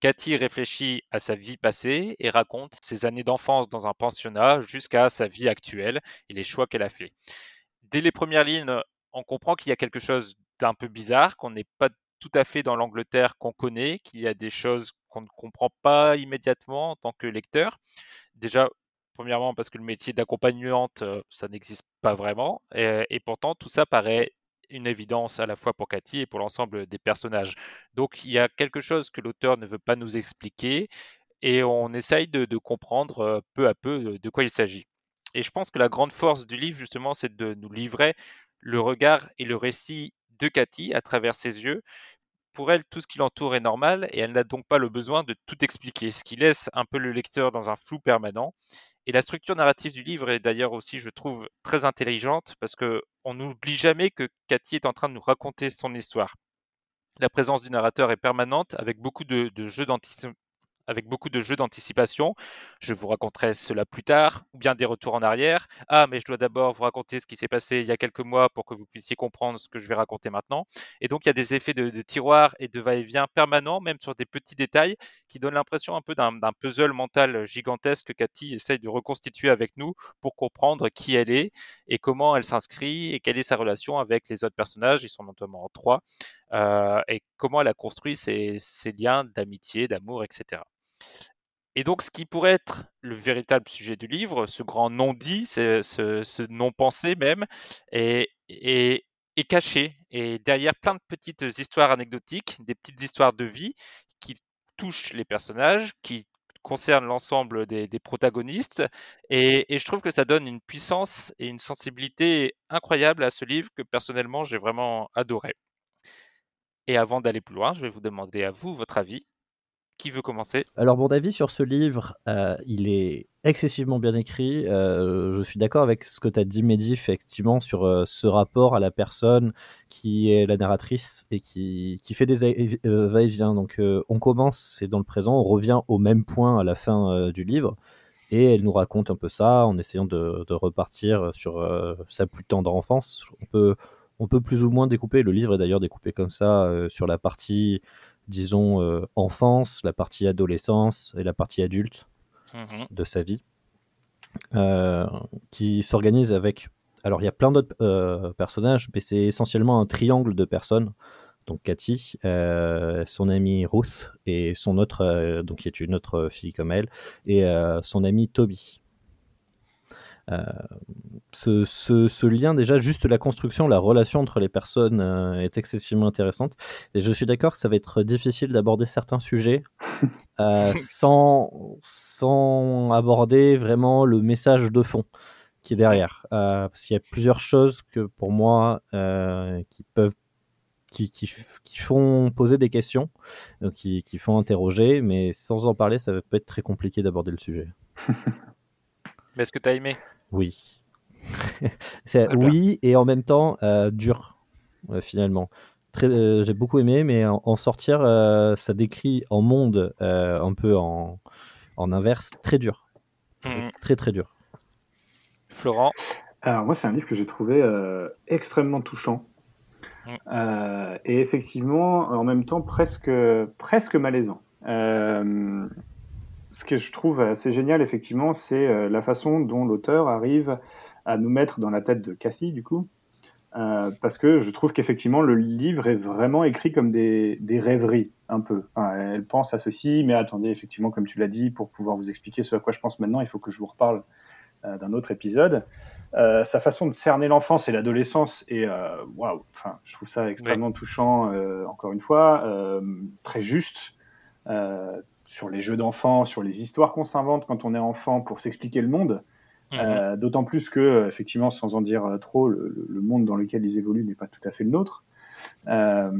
Cathy réfléchit à sa vie passée et raconte ses années d'enfance dans un pensionnat jusqu'à sa vie actuelle et les choix qu'elle a faits. Dès les premières lignes, on comprend qu'il y a quelque chose d'un peu bizarre, qu'on n'est pas tout à fait dans l'Angleterre qu'on connaît, qu'il y a des choses qu'on ne comprend pas immédiatement en tant que lecteur. Déjà, premièrement, parce que le métier d'accompagnante, euh, ça n'existe pas vraiment. Et, et pourtant, tout ça paraît une évidence à la fois pour Cathy et pour l'ensemble des personnages. Donc il y a quelque chose que l'auteur ne veut pas nous expliquer et on essaye de, de comprendre euh, peu à peu euh, de quoi il s'agit. Et je pense que la grande force du livre, justement, c'est de nous livrer le regard et le récit de Cathy à travers ses yeux. Pour elle, tout ce qui l'entoure est normal et elle n'a donc pas le besoin de tout expliquer, ce qui laisse un peu le lecteur dans un flou permanent. Et la structure narrative du livre est d'ailleurs aussi, je trouve, très intelligente parce que on n'oublie jamais que Cathy est en train de nous raconter son histoire. La présence du narrateur est permanente avec beaucoup de, jeux d'anticipation avec beaucoup de jeux d'anticipation. Je vous raconterai cela plus tard, ou bien des retours en arrière. Ah, mais je dois d'abord vous raconter ce qui s'est passé il y a quelques mois pour que vous puissiez comprendre ce que je vais raconter maintenant. Et donc, il y a des effets de, de tiroir et de va-et-vient permanents, même sur des petits détails, qui donnent l'impression un peu d'un puzzle mental gigantesque que Cathy essaye de reconstituer avec nous pour comprendre qui elle est et comment elle s'inscrit et quelle est sa relation avec les autres personnages. Ils sont notamment trois. euh, et comment elle a construit ses, ses liens d'amitié, d'amour, etc. Et donc, ce qui pourrait être le véritable sujet du livre, ce grand non-dit, ce, non-pensé même, est, caché. Et derrière plein de petites histoires anecdotiques, des petites histoires de vie qui touchent les personnages, qui concernent l'ensemble des, protagonistes. Et je trouve que ça donne une puissance et une sensibilité incroyable à ce livre que personnellement j'ai vraiment adoré. Et avant d'aller plus loin, je vais vous demander à vous votre avis. Qui veut commencer? Alors, mon avis sur ce livre, euh, il est excessivement bien écrit. Euh, je suis d'accord avec ce que tu as dit, Mehdi, effectivement, sur euh, ce rapport à la personne qui est la narratrice et qui, qui fait des va-et-vient. Donc, on commence, c'est dans le présent, on revient au même point à la fin du livre. Et elle nous raconte un peu ça en essayant de, de repartir sur sa plus tendre enfance. On peut, on peut plus ou moins découper, le livre est d'ailleurs découpé comme ça, sur la partie, disons, euh, enfance, la partie adolescence et la partie adulte Mhm. de sa vie, euh, qui s'organise avec... Alors, il y a plein d'autres euh, personnages, mais c'est essentiellement un triangle de personnes. Donc, Cathy, son amie Ruth, et son autre, donc qui est une autre fille comme elle, et son ami Toby. Euh, ce, ce- ce lien, déjà, juste la construction, la relation entre les personnes euh, est excessivement intéressante. Et je suis d'accord que ça va être difficile d'aborder certains sujets euh, sans, sans aborder vraiment le message de fond qui est derrière. Euh, parce qu'il y a plusieurs choses que pour moi euh, qui peuvent qui, qui, f- qui font poser des questions, donc qui, qui font interroger, mais sans en parler, ça peut être très compliqué d'aborder le sujet. Mais est-ce que tu as aimé? Oui. C'est oui et en même temps euh, dur euh, finalement. Très, euh, j'ai beaucoup aimé, mais en, en sortir, euh, ça décrit en monde euh, un peu en, en inverse, très dur, très Mhm. très, très dur. Florent? Alors moi, c'est un livre que j'ai trouvé euh, extrêmement touchant. Mm. Euh, et effectivement, en même temps, presque, presque malaisant. Euh, ce que je trouve assez génial, effectivement, c'est euh, la façon dont l'auteur arrive à nous mettre dans la tête de Cathy, du coup. Euh, parce que je trouve qu'effectivement, le livre est vraiment écrit comme des, des rêveries, un peu. Enfin, elle pense à ceci, mais attendez, effectivement, comme tu l'as dit, pour pouvoir vous expliquer ce à quoi je pense maintenant, il faut que je vous reparle euh, d'un autre épisode. Euh, sa façon de cerner l'enfance et l'adolescence est waouh. Enfin, je trouve ça extrêmement touchant. encore une fois, très juste sur les jeux d'enfants, sur les histoires qu'on s'invente quand on est enfant pour s'expliquer le monde. Mhm. Euh, D'autant plus que, euh, effectivement, sans en dire euh, trop, le, monde dans lequel ils évoluent n'est pas tout à fait le nôtre. Euh,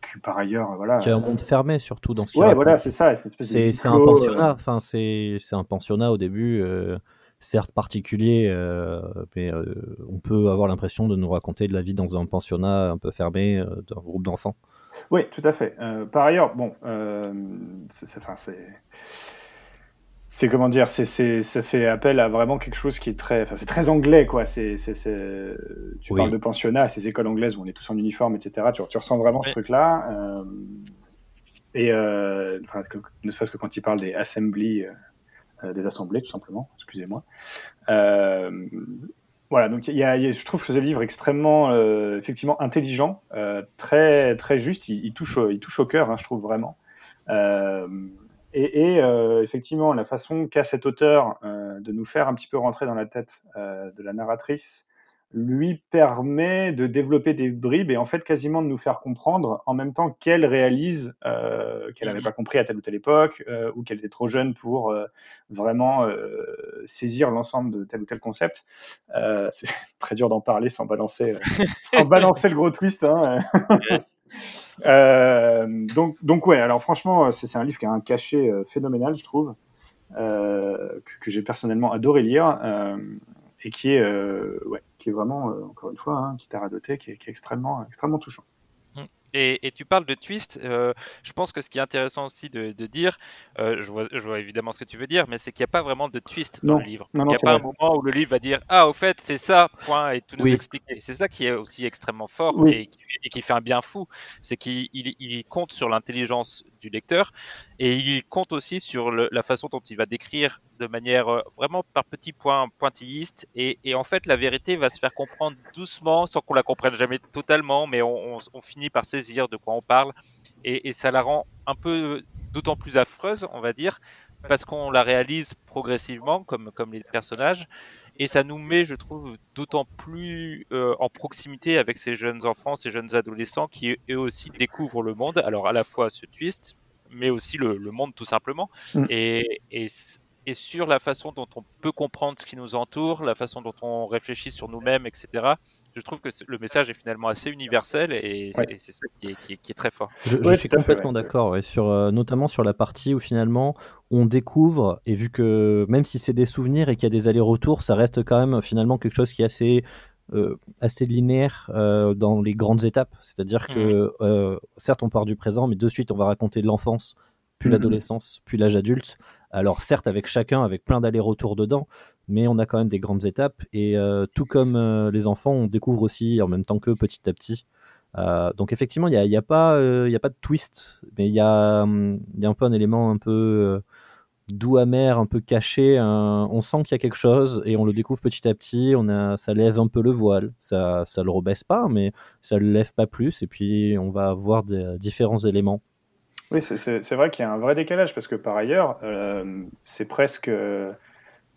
que par ailleurs, voilà. Qui est un monde fermé surtout dans ce qu'il Ouais, voilà, c'est ça. C'est C'est c'est un pensionnat, enfin c'est c'est un pensionnat au début, euh, certes particulier, euh, mais euh, on peut avoir l'impression de nous raconter de la vie dans un pensionnat un peu fermé euh, d'un groupe d'enfants. Oui, tout à fait. Euh, par ailleurs, bon, euh, c'est, enfin, c'est, comment dire, c'est, ça fait appel à vraiment quelque chose qui est très, enfin, c'est très anglais, quoi. C'est, tu Oui. parles de pensionnat, ces écoles anglaises où on est tous en uniforme, etc. Tu, tu ressens vraiment ce truc-là. euh, et enfin, que- ne serait-ce que quand il parle des assemblies, des assemblées, tout simplement. Excusez-moi. Voilà, donc y a, y a- je trouve ce livre extrêmement, euh, effectivement, intelligent, euh, très, très juste. Il, touche, il touche au cœur, hein, je trouve vraiment. Euh, et et, euh, effectivement, la façon qu'a cet auteur euh, de nous faire un petit peu rentrer dans la tête euh, de la narratrice lui permet de développer des bribes et en fait quasiment de nous faire comprendre en même temps qu'elle réalise euh, qu'elle n'avait pas compris à telle ou telle époque euh, ou qu'elle était trop jeune pour euh, vraiment saisir l'ensemble de tel ou tel concept. C'est très dur d'en parler sans balancer, sans balancer le gros twist. Hein. Donc, donc ouais, alors franchement, c'est un livre qui a un cachet phénoménal, je trouve, que, que j'ai personnellement adoré lire et qui est, ouais, qui est vraiment, euh, encore une fois, hein, qui t'a radoté, qui est, qui est extrêmement, extrêmement touchant. Et, et tu parles de twist. euh, je pense que ce qui est intéressant aussi de, de dire, euh, je, vois, je vois évidemment ce que tu veux dire, mais c'est qu'il n'y a pas vraiment de twist dans le livre. Non, Il n'y a pas un moment où le livre va dire Ah, au fait, c'est ça, point, et tout nous expliquer. C'est ça qui est aussi extrêmement fort Oui. et, qui, et qui fait un bien fou. C'est qu'il il- il compte sur l'intelligence du lecteur et il compte aussi sur le- la façon dont il va décrire de manière euh, vraiment par petits points pointillistes. Et, et en fait, la vérité va se faire comprendre doucement sans qu'on la comprenne jamais totalement, mais on, on- on finit par saisir de quoi on parle. Et, et ça la rend un peu d'autant plus affreuse, on va dire, parce qu'on la réalise progressivement, comme, comme les personnages. Et ça nous met, je trouve, d'autant plus euh, en proximité avec ces jeunes enfants, ces jeunes adolescents qui eux aussi découvrent le monde. Alors à la fois ce twist, mais aussi le, le monde tout simplement. Mm. Et, et sur la façon dont on peut comprendre ce qui nous entoure, la façon dont on réfléchit sur nous-mêmes, etc. Je trouve que le message est finalement assez universel et, Ouais. et c'est ça qui est, qui est- qui est très fort. Je, je Ouais, suis complètement ouais. d'accord, ouais, sur, euh, notamment sur la partie où finalement on découvre, et vu que même si c'est des souvenirs et qu'il y a des allers-retours, ça reste quand même finalement quelque chose qui est assez, euh, assez linéaire euh, dans les grandes étapes. C'est-à-dire que euh, certes on part du présent, mais de suite on va raconter de l'enfance, puis Mhm. l'adolescence, puis l'âge adulte. Alors certes avec chacun, avec plein d'allers-retours dedans, mais on a quand même des grandes étapes, et euh, tout comme euh, les enfants, on découvre aussi en même temps qu'eux petit à petit. Euh, donc effectivement, il n'y a, y a, pas, a pas de twist, mais il y, a, hum, y a un peu un élément un peu doux amer, un peu caché. on sent qu'il y a quelque chose et on le découvre petit à petit. On a, ça lève un peu le voile. Ça ça le rebaisse pas, mais ça le lève pas plus. Et puis on va voir des, différents éléments. Oui, c'est- vrai qu'il y a un vrai décalage parce que par ailleurs, euh, c'est presque,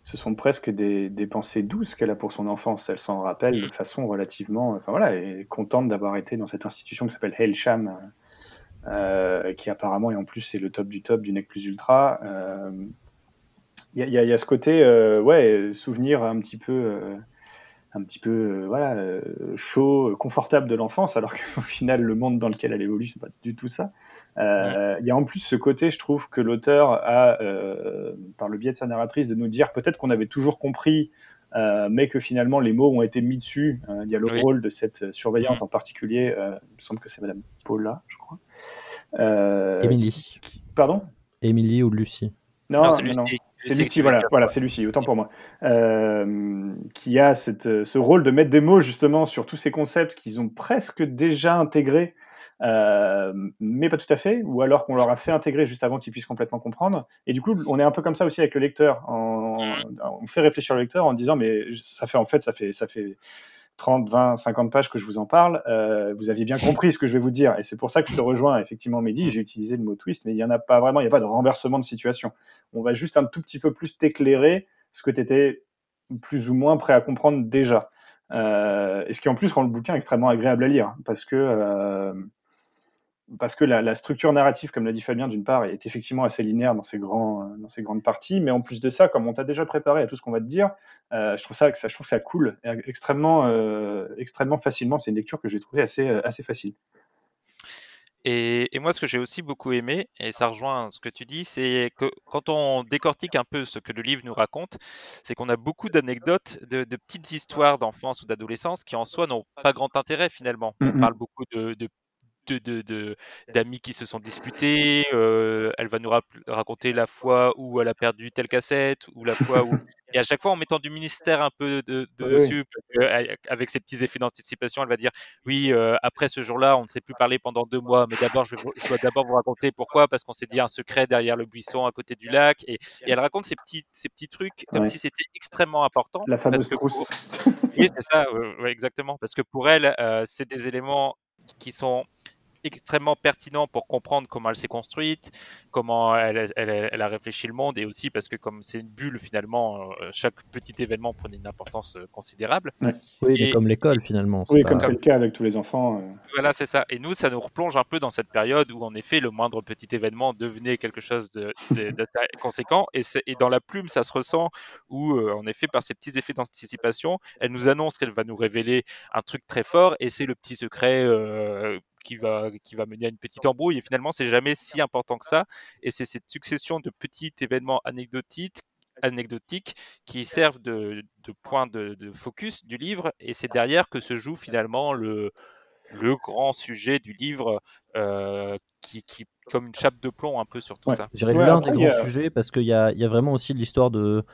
ce sont presque des, des pensées douces qu'elle a pour son enfance. Elle s'en rappelle de façon relativement, enfin voilà, elle est contente d'avoir été dans cette institution qui s'appelle Hailsham, euh, qui apparemment et en plus c'est le top du top du Nec Plus Ultra. Euh, Il y, y a- il y a ce côté, euh, ouais, souvenir un petit peu. Un petit peu euh, voilà euh, chaud, confortable de l'enfance, alors qu'au final le monde dans lequel elle évolue c'est pas du tout ça. Euh, Il y a en plus ce côté, je trouve, que l'auteur a, euh, par le biais de sa narratrice, de nous dire peut-être qu'on avait toujours compris, euh, mais que finalement les mots ont été mis dessus. Euh, il y a le Oui. rôle de cette surveillante en particulier, euh, il me semble que c'est Madame Paula, je crois. Émilie. qui- Pardon? Émilie ou Lucie? Non, Non, c'est. Lucie. C'est Lucie voilà, voilà c'est Lucie, autant pour moi. Euh, qui a cette, ce rôle de mettre des mots justement sur tous ces concepts qu'ils ont presque déjà intégrés, euh, mais pas tout à fait, ou alors qu'on leur a fait intégrer juste avant qu'ils puissent complètement comprendre. Et du coup, on est un peu comme ça aussi avec le lecteur. En- on fait réfléchir le lecteur en disant, mais ça fait en fait, ça fait, ça fait 30, 20, 50 pages que je vous en parle, euh, vous aviez bien compris ce que je vais vous dire. Et c'est pour ça que je te rejoins, effectivement, Mehdi, j'ai utilisé le mot twist, mais il n'y en a pas vraiment, il n'y a pas de renversement de situation. On va juste un tout petit peu plus t'éclairer ce que tu étais plus ou moins prêt à comprendre déjà. Euh, et ce qui en plus rend le bouquin extrêmement agréable à lire, parce que, euh, parce que la, la structure narrative, comme l'a dit Fabien, d'une part, est effectivement assez linéaire dans grands, dans ses grandes parties, mais en plus de ça, comme on t'a déjà préparé à tout ce qu'on va te dire, euh, je trouve ça, ça, je trouve ça cool, et extrêmement, euh, extrêmement facilement. C'est une lecture que j'ai trouvée assez, euh, assez facile. Et, et moi, ce que j'ai aussi beaucoup aimé, et ça rejoint ce que tu dis, c'est que quand on décortique un peu ce que le livre nous raconte, c'est qu'on a beaucoup d'anecdotes, de, de petites histoires d'enfance ou d'adolescence qui en soi n'ont pas grand intérêt finalement. On parle beaucoup de, de de, d'amis qui se sont disputés. euh, elle va nous raconter la fois où elle a perdu telle cassette, ou la fois où. Et à chaque fois, en mettant du ministère un peu de, de Oui, dessus, avec ses petits effets d'anticipation, elle va dire Oui, euh, après ce jour-là, on ne s'est plus parlé pendant deux mois, mais d'abord, je, je dois d'abord vous raconter pourquoi, parce qu'on s'est dit un secret derrière le buisson à côté du lac. Et, et elle raconte ces petits, ces petits trucs comme Ouais. si c'était extrêmement important. La parce fameuse oui, c'est ça, ouais, exactement. Parce que pour elle, euh, c'est des éléments qui sont extrêmement pertinents pour comprendre comment elle s'est construite, comment elle, elle- elle a réfléchi le monde, et aussi parce que comme c'est une bulle, finalement, euh, chaque petit événement prenait une importance euh, considérable. Oui, mais comme l'école finalement. Oui, pas- comme c'est le cas avec tous les enfants. euh, Voilà, c'est ça. Et nous, ça nous replonge un peu dans cette période où, en effet, le moindre petit événement devenait quelque chose de- de- d'assez conséquent. Et, dans la plume, ça se ressent où, euh, en effet, par ces petits effets d'anticipation, elle nous annonce qu'elle va nous révéler un truc très fort. Et c'est le petit secret euh, qui, va, qui va mener à une petite embrouille. Et finalement, c'est jamais si important que ça. Et c'est cette succession de petits événements anecdotiques anecdotiques qui servent de, de point de, de focus du livre et c'est derrière que se joue finalement le, le grand sujet du livre euh, qui, qui comme une chape de plomb un peu sur tout Ouais. ça. Je dirais Ouais, l'un des grands sujets parce qu'il y a, il y a vraiment aussi l'histoire de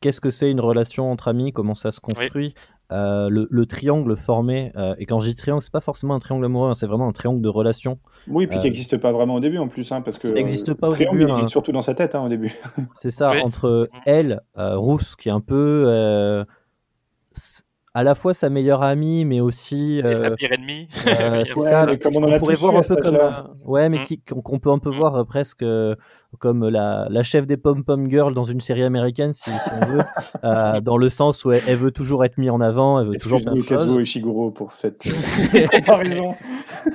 qu'est-ce que c'est une relation entre amis, comment ça se construit, euh, le, le triangle formé. euh, et quand je dis triangle, c'est pas forcément un triangle amoureux, hein, c'est vraiment un triangle de relation. Oui, puis qui Euh, n'existe pas vraiment au début en plus, hein, parce que Qui n'existe euh, pas au triangle, début, il existe hein. surtout dans sa tête hein, au début. C'est ça, Oui. entre elle, euh, Rousse, qui est un peu euh, à la fois sa meilleure amie, mais aussi. Et sa euh, pire ennemi. Euh, c'est ça, mais comme on pourrait voir un peu comme, euh, ouais, mais Mm. qui- qu'on peut un peu Mm. voir presque comme la, la chef des pom pom girls dans une série américaine, si, si on veut, euh, dans le sens où elle, elle veut toujours être mise en avant, elle veut toujours plein de choses. Ishiguro, pour cette euh, comparaison?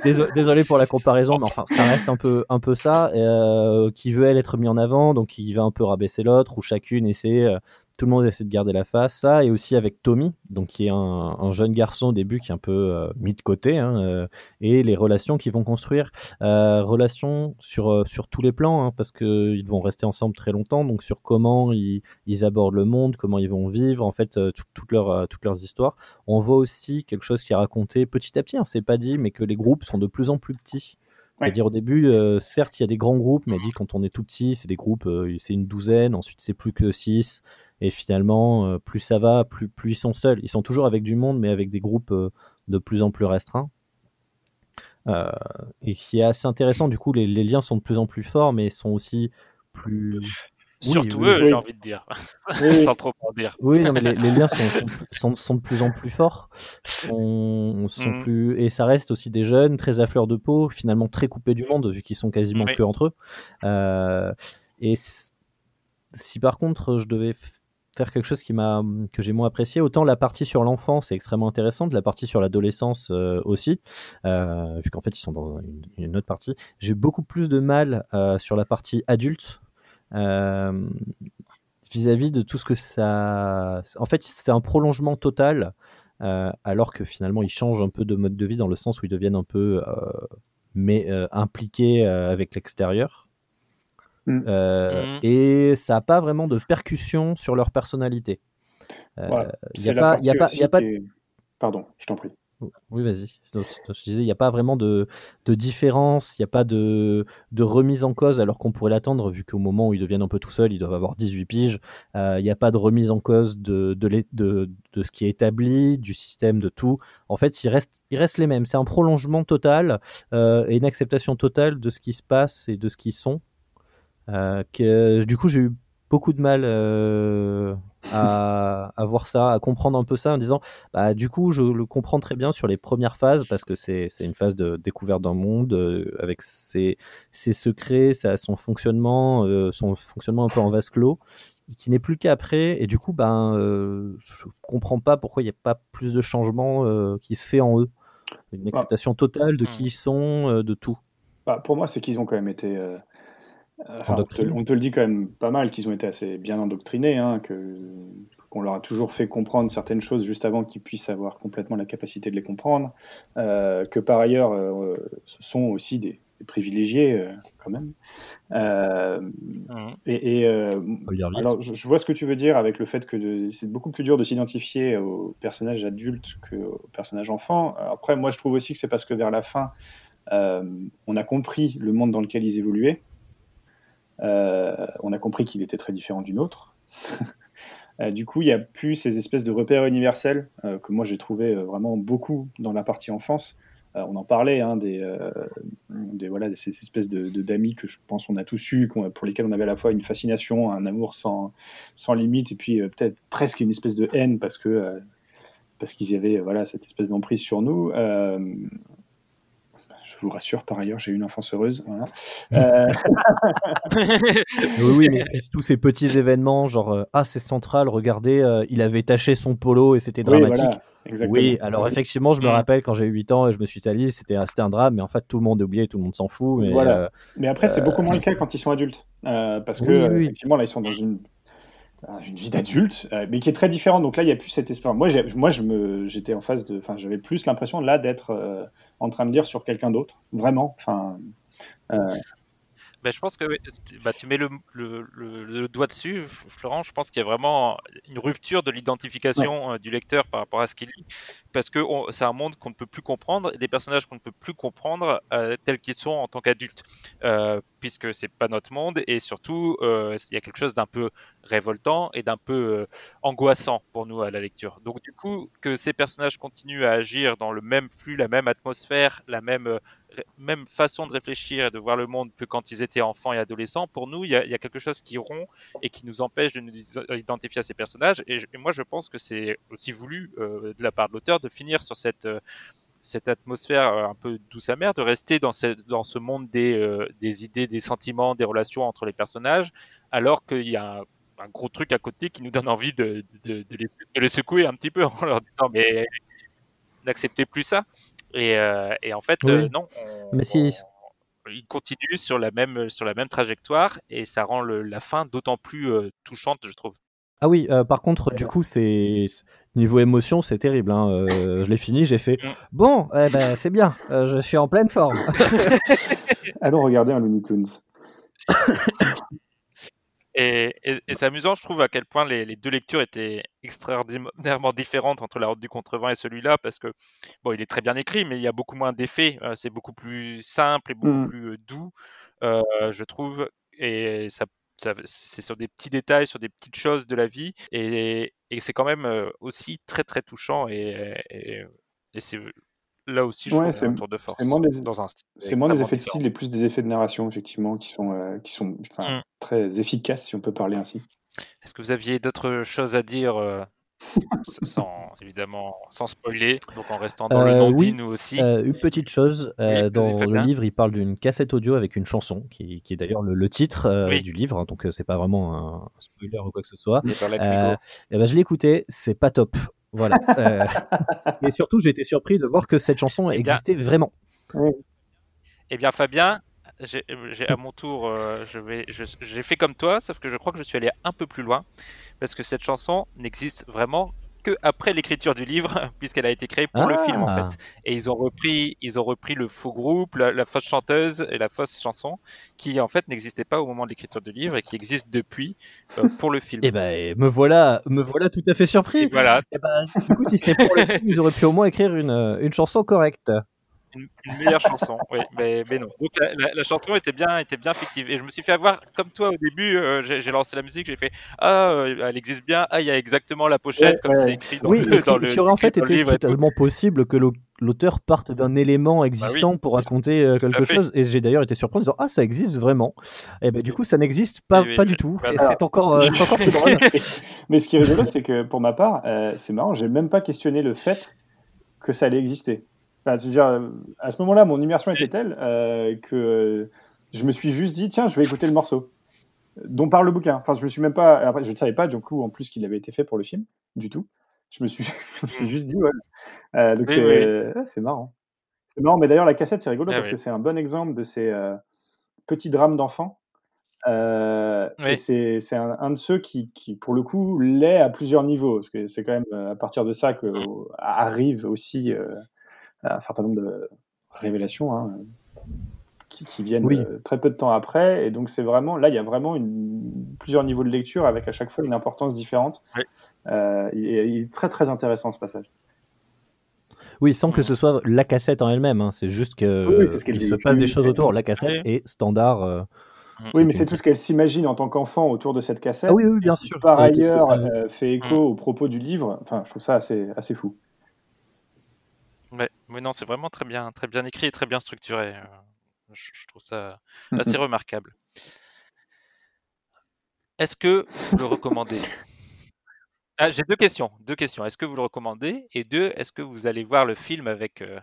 Désolé, désolé pour la comparaison, mais enfin, ça reste un peu, un peu ça. euh, qui veut elle être mis en avant, donc qui va un peu rabaisser l'autre, où chacune essaie, tout le monde essaie de garder la face. Ça, et aussi avec Tommy, donc qui est un, un jeune garçon au début qui est un peu euh, mis de côté, hein, euh, et les relations qu'ils vont construire, euh, relations sur, sur tous les plans, hein, parce qu'ils vont rester ensemble très longtemps, donc sur comment ils, ils abordent le monde, comment ils vont vivre, en fait, tout- toutes leurs, toutes leurs histoires. On voit aussi quelque chose qui est raconté petit à petit, hein, c'est pas dit, mais que les groupes sont de plus en plus petits. C'est-à-dire au début, euh, certes, il y a des grands groupes, mais dit quand on est tout petit, c'est des groupes, euh, c'est une douzaine, ensuite c'est plus que six, et finalement, euh, plus ça va, plus, plus ils sont seuls. Ils sont toujours avec du monde, mais avec des groupes euh, de plus en plus restreints. Euh, et qui est assez intéressant, du coup, les, les liens sont de plus en plus forts, mais sont aussi plus... Oui, Surtout oui, eux, oui. j'ai envie de dire. Oui. Sans trop en dire. Oui, non, mais les, les liens sont, sont, de plus en plus forts, sont, sont Mhm. plus et ça reste aussi des jeunes très à fleur de peau, finalement très coupés du monde vu qu'ils sont quasiment que entre eux. Euh, et si par contre je devais faire quelque chose qui m'a que j'ai moins apprécié, autant la partie sur l'enfance est extrêmement intéressante, la partie sur l'adolescence euh, aussi, euh, vu qu'en fait ils sont dans une, autre partie. J'ai beaucoup plus de mal euh, sur la partie adulte. Euh, vis-à-vis de tout ce que ça. En fait, c'est un prolongement total, alors que finalement, ils changent un peu de mode de vie dans le sens où ils deviennent un peu mais, impliqués avec l'extérieur. Mm. Euh, Mhm. Et ça n'a pas vraiment de percussion sur leur personnalité. Euh, Voilà. il y C'est a pas- y a pas- aussi il y a pas- qui est- Pardon, je t'en prie. Oui, vas-y. Je disais, il n'y a pas vraiment de, de différence, il n'y a pas de, de remise en cause, alors qu'on pourrait l'attendre, vu qu'au moment où ils deviennent un peu tout seuls, ils doivent avoir 18 piges. Euh, Il n'y a pas de remise en cause de, de, l'é- de, de ce qui est établi, du système, de tout. En fait, ils restent, ils restent les mêmes. C'est un prolongement total euh, et une acceptation totale de ce qui se passe et de ce qu'ils sont. Euh, que, du coup, j'ai eu beaucoup de mal euh, à, à voir ça, à comprendre un peu ça en disant bah, du coup, je le comprends très bien sur les premières phases parce que c'est c'est une phase de découverte d'un monde euh, avec ses, ses secrets, sa- son fonctionnement, euh, son fonctionnement un peu en vase clos, qui n'est plus le cas après. Et du coup, ben, euh, je comprends pas pourquoi il n'y a pas plus de changement euh, qui se fait en eux. Une acceptation totale de qui ils sont, euh, de tout. Bah, pour moi, c'est qu'ils ont quand même été. Enfin, on, te, Endoctrinés. on te le dit quand même pas mal, qu'ils ont été assez bien endoctrinés, hein, que qu'on leur a toujours fait comprendre certaines choses juste avant qu'ils puissent avoir complètement la capacité de les comprendre, euh, que par ailleurs, euh, ce sont aussi des, privilégiés euh, quand même. Euh, Mhm. et euh, alors, je, je vois ce que tu veux dire avec le fait que de- c'est beaucoup plus dur de s'identifier aux personnages adultes qu'aux personnages enfants. Après, moi, je trouve aussi que c'est parce que vers la fin, euh, on a compris le monde dans lequel ils évoluaient. Euh, on a compris qu'il était très différent du nôtre. Euh, du coup, il n'y a plus ces espèces de repères universels euh, que moi j'ai trouvé vraiment beaucoup dans la partie enfance. On en parlait, hein, des, voilà, ces espèces de d'amis que je pense on a tous eu, qu'on- pour lesquels on avait à la fois une fascination, un amour sans, sans limite, et puis peut-être presque une espèce de haine parce que parce qu'ils avaient voilà cette espèce d'emprise sur nous. Je vous rassure, par ailleurs, j'ai eu une enfance heureuse. voilà. Euh, Oui, oui, mais tous ces petits événements, genre euh, ah c'est central, regardez, euh, il avait taché son polo et c'était oui, dramatique. voilà, exactement. Oui, alors effectivement, je me Mm. rappelle quand j'ai eu 8 ans et je me suis sali, c'était un, drame, mais en fait tout le monde est oublié, tout le monde s'en fout. Mais, Voilà. euh, Mais après, c'est beaucoup moins le cas quand ils sont adultes. Euh, parce que, Oui, oui, oui. effectivement, là, ils sont dans une, une vie d'adulte, euh, mais qui est très différente. Donc là, il n'y a plus cet espoir. Moi, moi je me, j'étais en phase de. Enfin, j'avais plus l'impression, là, d'être euh, en train de lire sur quelqu'un d'autre. Vraiment. Enfin, Ben, je pense que bah, tu mets le, le- le- le doigt dessus, Florent. Je pense qu'il y a vraiment une rupture de l'identification euh, du lecteur par rapport à ce qu'il lit, parce que c'est un monde qu'on ne peut plus comprendre et des personnages qu'on ne peut plus comprendre euh, tels qu'ils sont en tant qu'adultes, euh, puisque c'est pas notre monde et surtout euh, il y a quelque chose d'un peu révoltant et d'un peu angoissant pour nous à la lecture. Donc du coup que ces personnages continuent à agir dans le même flux, la même atmosphère, la même même façon de réfléchir et de voir le monde que quand ils étaient enfants et adolescents, pour nous, il y a, quelque chose qui rompt et qui nous empêche de nous identifier à ces personnages. Et, moi, je pense que c'est aussi voulu euh, de la part de l'auteur de finir sur cette, euh, atmosphère euh, un peu douce amère, de rester dans, ce- monde des, idées, des sentiments, des relations entre les personnages, alors qu'il y a un, gros truc à côté qui nous donne envie de les, de les secouer un petit peu en leur disant mais n'acceptez plus ça. Et, euh, et en fait, Oui. euh, non. on- Mais si- on- il continue sur la même sur la même trajectoire et ça rend le- la fin d'autant plus euh, touchante, je trouve. Ah oui, euh, par contre, du coup, c'est niveau émotion, c'est terrible. hein. Euh, je l'ai fini, j'ai fait Mm. bon, eh ben, c'est bien, euh, je suis en pleine forme. allons regarder un Looney Tunes. Et, et- et c'est amusant, je trouve, à quel point les, les deux lectures étaient extraordinairement différentes entre La Route du Contrevent et celui-là, parce que, bon, il est très bien écrit, mais il y a beaucoup moins d'effets, euh, c'est beaucoup plus simple et beaucoup Mm. plus euh, doux, euh, je trouve, et ça, ça- c'est sur des petits détails, sur des petites choses de la vie, et, et c'est quand même aussi très, très touchant, et c'est là aussi, je Ouais, trouve, un c'est- tour de force, c'est moins des- dans un style C'est moins des extrêmement effets de style et plus des effets de narration, effectivement, qui sont, euh, qui sont enfin, Mm. très efficaces, si on peut parler ainsi. Est-ce que vous aviez d'autres choses à dire euh, sans évidemment sans spoiler, donc en restant dans le Euh, non-dit oui, nous aussi? Euh, une petite chose, euh, Oui, dans le livre, il parle d'une cassette audio avec une chanson, qui, qui est d'ailleurs le, le titre euh, Oui. du livre, hein, donc euh, c'est pas vraiment un spoiler ou quoi que ce soit. Euh, Go. eh ben, je l'ai écouté, c'est pas top. Voilà. Euh, et surtout, j'ai été surpris de voir que cette chanson Eh bien- existait vraiment. Eh bien Fabien, j'ai à mon tour, euh, je vais, je- j'ai fait comme toi, sauf que je crois que je suis allé un peu plus loin parce que cette chanson n'existe vraiment que après l'écriture du livre, puisqu'elle a été créée pour le film en Ah. fait. Et ils ont repris, ils ont repris le faux groupe, la, la fausse chanteuse et la fausse chanson, qui en fait n'existaient pas au moment de l'écriture du livre et qui existent depuis euh, pour le film. Et ben, me voilà, me voilà tout à fait Et surpris. voilà, Eh ben, du coup, si c'est pour le film, ils auraient pu au moins écrire une, euh, une chanson correcte. Une, une meilleure chanson, oui, mais, mais non. Donc la, la- la chanson était bien, était bien fictive. Et je me suis fait avoir, comme toi au début, euh, j'ai lancé la musique, j'ai fait Ah, euh, elle existe bien, ah, il y a exactement la pochette, Ouais, comme ouais. c'est écrit dans Oui, le, dans qui, le, ce qui aurait en fait été livre et tout. totalement possible que l'au- l'auteur parte d'un élément existant pour raconter euh, quelque chose. Et j'ai d'ailleurs été surpris en disant Ah, ça existe vraiment. Et ben, du coup, ça n'existe pas, Oui, oui, pas oui. du tout. Voilà. Et c'est encore, euh, c'est encore plus drôle. Mais ce qui est rigolo, c'est que pour ma part, euh, c'est marrant, j'ai même pas questionné le fait que ça allait exister. Enfin, je veux dire, euh, à ce moment-là, mon immersion était telle euh, que je me suis juste dit, tiens, je vais écouter le morceau dont parle le bouquin. Enfin, je me suis même pas. Après, je ne savais pas du coup en plus qu'il avait été fait pour le film, du tout. Je me suis, je me suis juste dit, ouais. Euh, donc Oui, c'est oui, ouais, c'est marrant. C'est marrant, mais d'ailleurs, la cassette, c'est rigolo Ah parce oui. que c'est un bon exemple de ces euh, petits drames d'enfants. Euh, c'est un, un de ceux qui, qui, pour le coup, l'est à plusieurs niveaux. Parce que c'est quand même à partir de ça que Mm. arrive aussi un certain nombre de révélations. hein. qui, qui viennent Oui. euh, très peu de temps après. Et donc, c'est vraiment, là, il y a vraiment une, plusieurs niveaux de lecture avec à chaque fois une importance différente. Euh, il, est, il est très, très intéressant ce passage. Oui, sans que ce soit la cassette en elle-même. hein, C'est juste que Oui, oui, c'est ce qu'elle il dit. se passe des Oui, choses autour. La cassette est standard. euh, Mm. Oui, mais c'est tout ce qu'elle s'imagine en tant qu'enfant autour de cette cassette. Ah oui, oui, bien sûr. Par ailleurs, ça- euh, fait écho Mm. aux propos du livre. Enfin, je trouve ça assez, assez fou. Ouais, mais non, c'est vraiment très bien, très bien écrit et très bien structuré. euh, Je, je trouve ça Mhm. assez remarquable. Est-ce que vous le recommandez? Ah, J'ai deux questions. Deux questions. Est-ce que vous le recommandez? Et deux, est-ce que vous allez voir le film avec euh,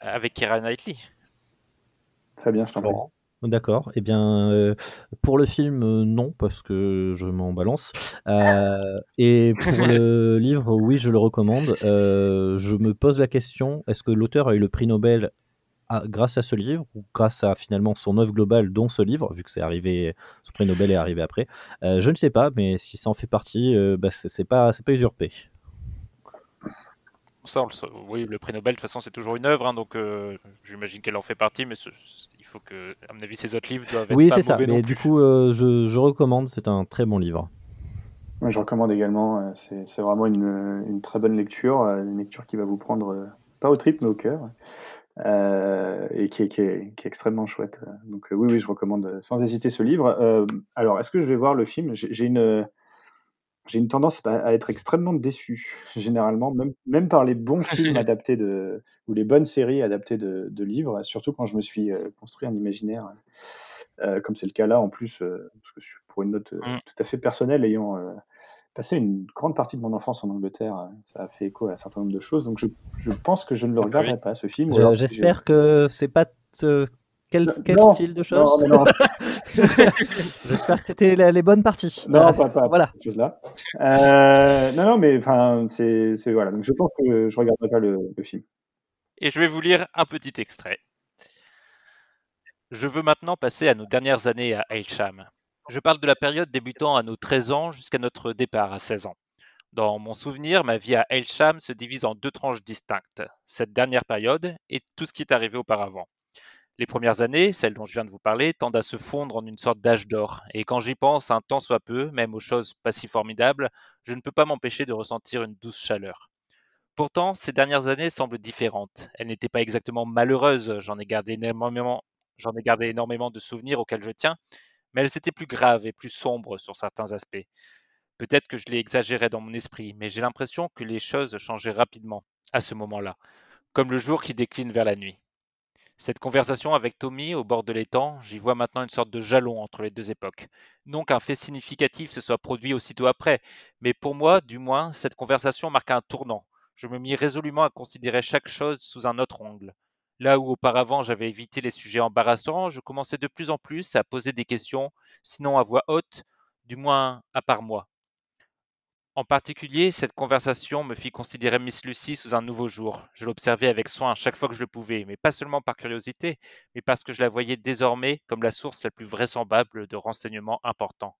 avec Keira Knightley? Très bien, je t'en. D'accord. Eh bien, euh, pour le film, euh, non, parce que je m'en balance. Euh, et pour le livre, oui, je le recommande. Je me pose la question est-ce que l'auteur a eu le prix Nobel à- grâce à ce livre ou grâce à finalement son œuvre globale, dont ce livre, vu que c'est arrivé, ce prix Nobel est arrivé après? Je ne sais pas, mais si ça en fait partie, bah, c'est c'est pas, c'est pas usurpé. Ça, on le sait. oui, le prix Nobel, de toute façon, c'est toujours une œuvre, hein, donc euh, j'imagine qu'elle en fait partie, mais ce- il faut que, à mon avis, ces autres livres doivent être Oui, c'est ça. Mais plus. du coup, euh, je, je recommande. C'est un très bon livre. Je recommande également. euh, C'est c'est vraiment une, une très bonne lecture. Une lecture qui va vous prendre, euh, pas au trip, mais au cœur. euh, et qui est, qui, est, qui est extrêmement chouette. Donc, euh, oui, oui, je recommande sans hésiter ce livre. Euh, alors, est-ce que je vais voir le film? J'ai j'ai une. J'ai une tendance à être extrêmement déçu, généralement, même, même par les bons films adaptés de, ou les bonnes séries adaptées de, de livres, surtout quand je me suis euh, construit un imaginaire, euh, comme c'est le cas là en plus, euh, parce que je suis pour une note euh, Mm. tout à fait personnelle, ayant euh, passé une grande partie de mon enfance en Angleterre, euh, ça a fait écho à un certain nombre de choses, donc je, je pense que je ne le Ah bah regarderai pas, ce film. ou Je- J'espère que c'est pas euh, quel, Non, quel non, style de choses. non, non, J'espère que c'était les bonnes parties. non, Euh, pas, pas, voilà. chose-là. Euh, non, non, mais enfin, c'est c'est- voilà. Donc je pense que je regarderai pas le, le film. Et je vais vous lire un petit extrait. Je veux maintenant passer à nos dernières années à Aylsham. Je parle de la période débutant à nos 13 ans jusqu'à notre départ à 16 ans. Dans mon souvenir, ma vie à Aylsham se divise en deux tranches distinctes, cette dernière période et tout ce qui est arrivé auparavant. Les premières années, celles dont je viens de vous parler, tendent à se fondre en une sorte d'âge d'or, et quand j'y pense un tant soit peu, même aux choses pas si formidables, je ne peux pas m'empêcher de ressentir une douce chaleur. Pourtant, ces dernières années semblent différentes. Elles n'étaient pas exactement malheureuses, j'en ai gardé énormément, j'en ai gardé énormément de souvenirs auxquels je tiens, mais elles étaient plus graves et plus sombres sur certains aspects. Peut-être que je l'ai exagéré dans mon esprit, mais j'ai l'impression que les choses changeaient rapidement, à ce moment-là, comme le jour qui décline vers la nuit. Cette conversation avec Tommy au bord de l'étang, j'y vois maintenant une sorte de jalon entre les deux époques. Non qu'un fait significatif se soit produit aussitôt après, mais pour moi, du moins, cette conversation marqua un tournant. Je me mis résolument à considérer chaque chose sous un autre angle. Là où auparavant j'avais évité les sujets embarrassants, je commençais de plus en plus à poser des questions, sinon à voix haute, du moins à part moi. En particulier, cette conversation me fit considérer Miss Lucy sous un nouveau jour. Je l'observais avec soin chaque fois que je le pouvais, mais pas seulement par curiosité, mais parce que je la voyais désormais comme la source la plus vraisemblable de renseignements importants.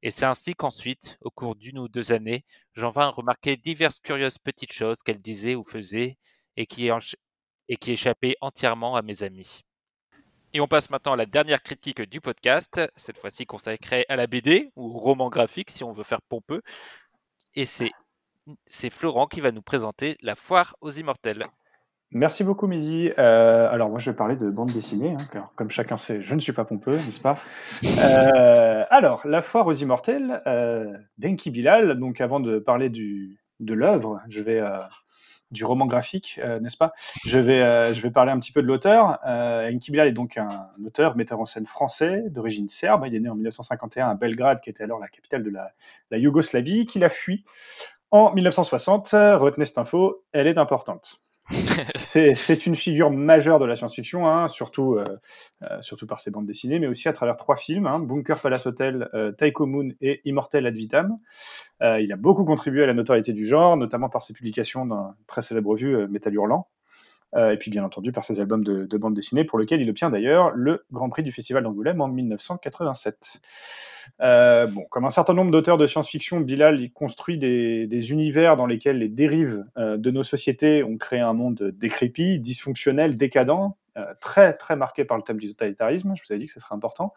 Et c'est ainsi qu'ensuite, au cours d'une ou deux années, j'en vins remarquer diverses curieuses petites choses qu'elle disait ou faisait et qui, et échappaient entièrement à mes amis. Et on passe maintenant à la dernière critique du podcast, cette fois-ci consacrée à la BD, ou au roman graphique si on veut faire pompeux. Et c'est c'est Florent qui va nous présenter La foire aux immortels. Merci beaucoup, Mehdi. Euh, alors, moi, je vais parler de bande dessinée. hein, car, comme chacun sait, je ne suis pas pompeux, n'est-ce pas? Euh, Alors, La foire aux immortels, euh, d'Enki Bilal. Donc, avant de parler du, de l'œuvre, je vais euh, du roman graphique, euh, n'est-ce pas? Je vais, euh, je vais parler un petit peu de l'auteur. Euh, Enki est donc un auteur, metteur en scène français, d'origine serbe. Il est né en 1951 à Belgrade, qui était alors la capitale de la, la Yougoslavie, qu'il a fui en 1960. Retenez cette info, elle est importante. C'est une figure majeure de la science-fiction, hein, surtout, euh, euh, surtout par ses bandes dessinées, mais aussi à travers trois films hein, Bunker Palace Hotel, euh, Taiko Moon et Immortel Ad Vitam. Euh, il a beaucoup contribué à la notoriété du genre, notamment par ses publications dans une très célèbre revue euh, Métal Hurlant, et puis bien entendu par ses albums de, de bande dessinée, pour lequel il obtient d'ailleurs le Grand Prix du Festival d'Angoulême en 1987. Euh, bon, comme un certain nombre d'auteurs de science-fiction, Bilal il construit des, univers dans lesquels les dérives euh, de nos sociétés ont créé un monde décrépit, dysfonctionnel, décadent, euh, très très marqué par le thème du totalitarisme, je vous avais dit que ce serait important,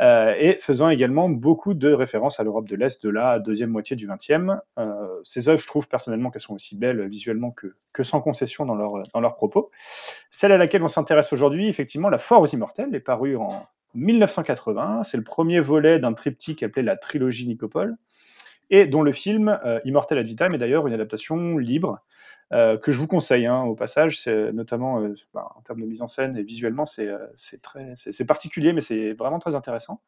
euh, et faisant également beaucoup de références à l'Europe de l'Est de la deuxième moitié du XXe. Euh, ces œuvres, je trouve personnellement qu'elles sont aussi belles visuellement que, que sans concession dans leurs dans leurs propos. Celle à laquelle on s'intéresse aujourd'hui, effectivement, La Foire aux Immortels, est parue en 1980. C'est le premier volet d'un triptyque appelé la trilogie Nicopole, et dont le film euh, Immortel ad vitam est d'ailleurs une adaptation libre euh, que je vous conseille hein, au passage. C'est notamment euh, bah, en termes de mise en scène et visuellement, c'est très c'est particulier, mais c'est vraiment très intéressant.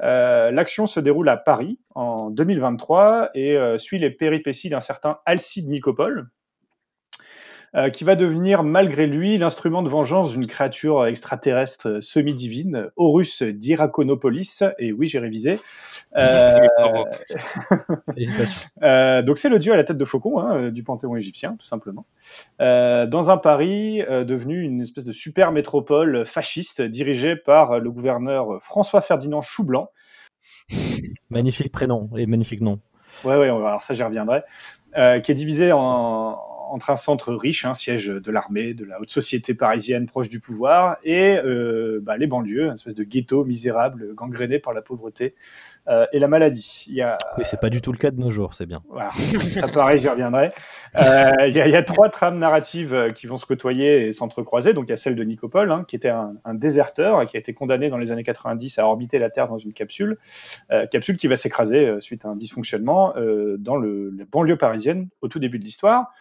L'action se déroule à Paris en 2023 et suit les péripéties d'un certain Alcide Nicopole, euh, qui va devenir malgré lui l'instrument de vengeance d'une créature extraterrestre semi-divine, Horus d'Iraconopolis. Et oui, j'ai révisé. Euh, euh, donc c'est le dieu à la tête de faucon hein, du panthéon égyptien, tout simplement. Euh, dans un Paris euh, devenu une espèce de super métropole fasciste dirigée par le gouverneur François Ferdinand Choublanc. Magnifique prénom et magnifique nom. Ouais, ouais, alors ça j'y reviendrai. Euh, qui est divisé en, entre un centre riche, un siège de l'armée, de la haute société parisienne proche du pouvoir, et euh, bah, les banlieues, une espèce de ghetto misérable, gangréné par la pauvreté euh, et la maladie. Il y a, Oui, c'est pas du tout le cas de nos jours, c'est bien. Voilà, ça pareil, j'y reviendrai. Euh, Il y, a- il y a trois trames narratives qui vont se côtoyer et s'entrecroiser. Donc il y a celle de Nicopole, hein, qui était un, un déserteur et qui a été condamné dans les années 90 à orbiter la Terre dans une capsule, capsule qui va s'écraser suite à un dysfonctionnement dans le, la banlieue parisienne au tout début de l'histoire.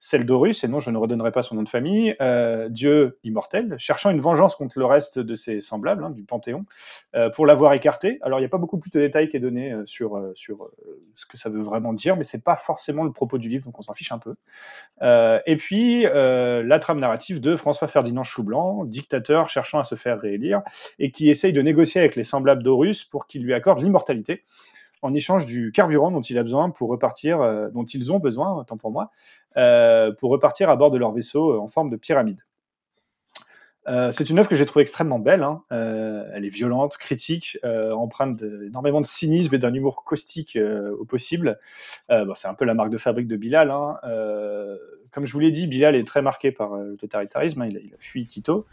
Celle d'Horus, et non, je ne redonnerai pas son nom de famille, euh, dieu immortel, cherchant une vengeance contre le reste de ses semblables hein, du Panthéon, euh, pour l'avoir écarté. Alors, il n'y a pas beaucoup plus de détails qui est donné euh, sur, sur ce que ça veut vraiment dire, mais c'est pas forcément le propos du livre, donc on s'en fiche un peu. Et puis, la trame narrative de François Ferdinand Choublanc, dictateur cherchant à se faire réélire, et qui essaye de négocier avec les semblables d'Horus pour qu'il lui accorde l'immortalité en échange du carburant dont il a besoin pour repartir, dont ils ont besoin, tant pour moi, pour repartir à bord de leur vaisseau euh, en forme de pyramide. Euh, c'est une œuvre que j'ai trouvée extrêmement belle. hein. Euh, elle est violente, critique, euh, empreinte d'énormément de cynisme et d'un humour caustique au possible. Bon, c'est un peu la marque de fabrique de Bilal. hein. Comme je vous l'ai dit, Bilal est très marqué par le totalitarisme. hein. Il, a, il a fui Tito.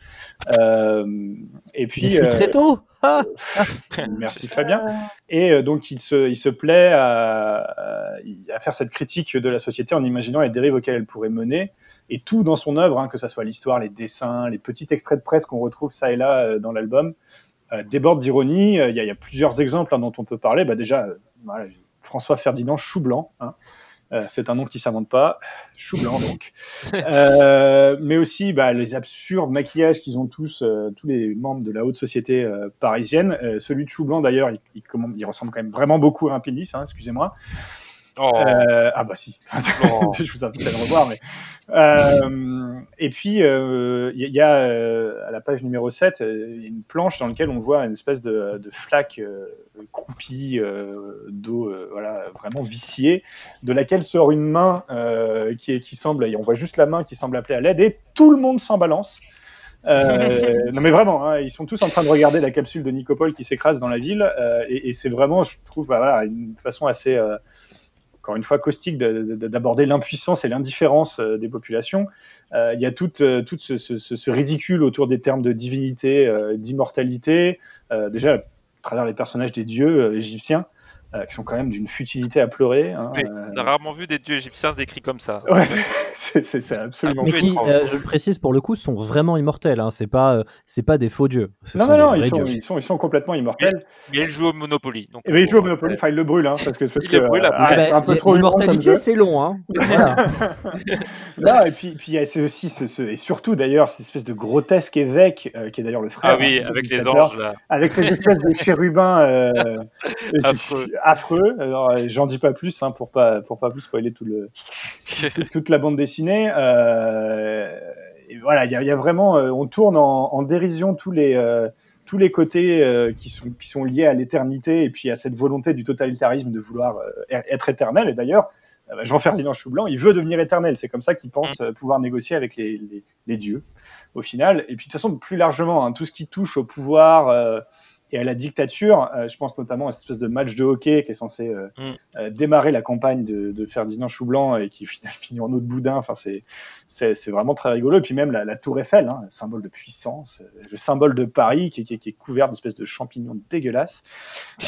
Et puis, Il fut euh, très tôt. Ah Merci Fabien. Et donc il se, il se plaît à faire cette critique de la société en imaginant les dérives auxquelles elle pourrait mener. Et tout dans son œuvre, hein, que ce soit l'histoire, les dessins, les petits extraits de presse qu'on retrouve ça et là euh, dans l'album, euh, déborde d'ironie. Euh, Il y, a- il y a plusieurs exemples hein, dont on peut parler. Bah, déjà, voilà, François Ferdinand Choublanc. hein. C'est un nom qui s'invente pas, Choublanc donc. Euh, mais aussi bah, les absurdes maquillages qu'ils ont tous, tous les membres de la haute société parisienne. Celui de Choublanc d'ailleurs, il, il, comment- il ressemble quand même vraiment beaucoup à un Pénis, hein, excusez-moi. Oh, Euh, ah bah si, Oh. je vous invite à le revoir. Mais... Euh, et puis, euh, il y a, il y a, euh, à la page numéro 7, euh, il y a une planche dans laquelle on voit une espèce de, de flaque euh, croupie euh, d'eau euh, voilà, vraiment viciée, de laquelle sort une main euh, qui, est, qui semble, et on voit juste la main qui semble appeler à l'aide, et tout le monde s'en balance. Euh, non mais vraiment, hein, ils sont tous en train de regarder la capsule de Nicopole qui s'écrase dans la ville, euh, et, et c'est vraiment, je trouve, voilà, une façon assez, euh, encore une fois, caustique de- de- d'aborder l'impuissance et l'indifférence euh, des populations. Euh, Il y a tout, euh, tout ce, ridicule autour des termes de divinité, d'immortalité, déjà à travers les personnages des dieux égyptiens, euh, qui sont quand même d'une futilité à pleurer. hein, Oui, euh, On a rarement vu des dieux égyptiens décrits comme ça. ouais, c'est- absolument Mais qui, euh, je le précise pour le coup, sont vraiment immortels. Hein. C'est pas, euh, c'est pas des faux dieux. Ce Non, sont non, non, ils sont, ils, sont, ils sont complètement immortels. Mais il joue au Monopoly. Donc Et ben, il joue au on- Monopoly, enfin, il le brûle, hein, parce que parce que, le brûle, euh, ah, Ah c'est bah, un peu trop humain comme L'immortalité, c'est long. Hein. Voilà. Non, et puis, puis c'est aussi ce, ce- et surtout d'ailleurs cette espèce de grotesque évêque euh, qui est d'ailleurs le frère. Ah oui, avec les anges là. avec ces espèces de chérubins euh, Affreux. Affreux. Alors euh, j'en dis pas plus hein, pour pas pour pas plus spoiler tout le toute- la bande dessinée. Euh, et voilà, il y, a- il y a vraiment, euh, on tourne en, en dérision tous les tous les côtés euh, qui sont qui sont liés à l'éternité et puis à cette volonté du totalitarisme de vouloir euh, être éternel. Et d'ailleurs, euh, Jean-Ferdinand Choublanc, il veut devenir éternel. C'est comme ça qu'il pense pouvoir négocier avec les, les, les dieux au final. Et puis de toute façon, plus largement, hein, tout ce qui touche au pouvoir et à la dictature. Euh, je pense notamment à cette espèce de match de hockey qui est censé euh, Mm. euh, démarrer la campagne de, de Ferdinand Choublanc et qui finit, en eau de boudin. Enfin, c'est vraiment très rigolo. Et puis même la, la Tour Eiffel, hein, symbole de puissance, le symbole de Paris qui, qui, qui est couvert d'espèces de champignons dégueulasses.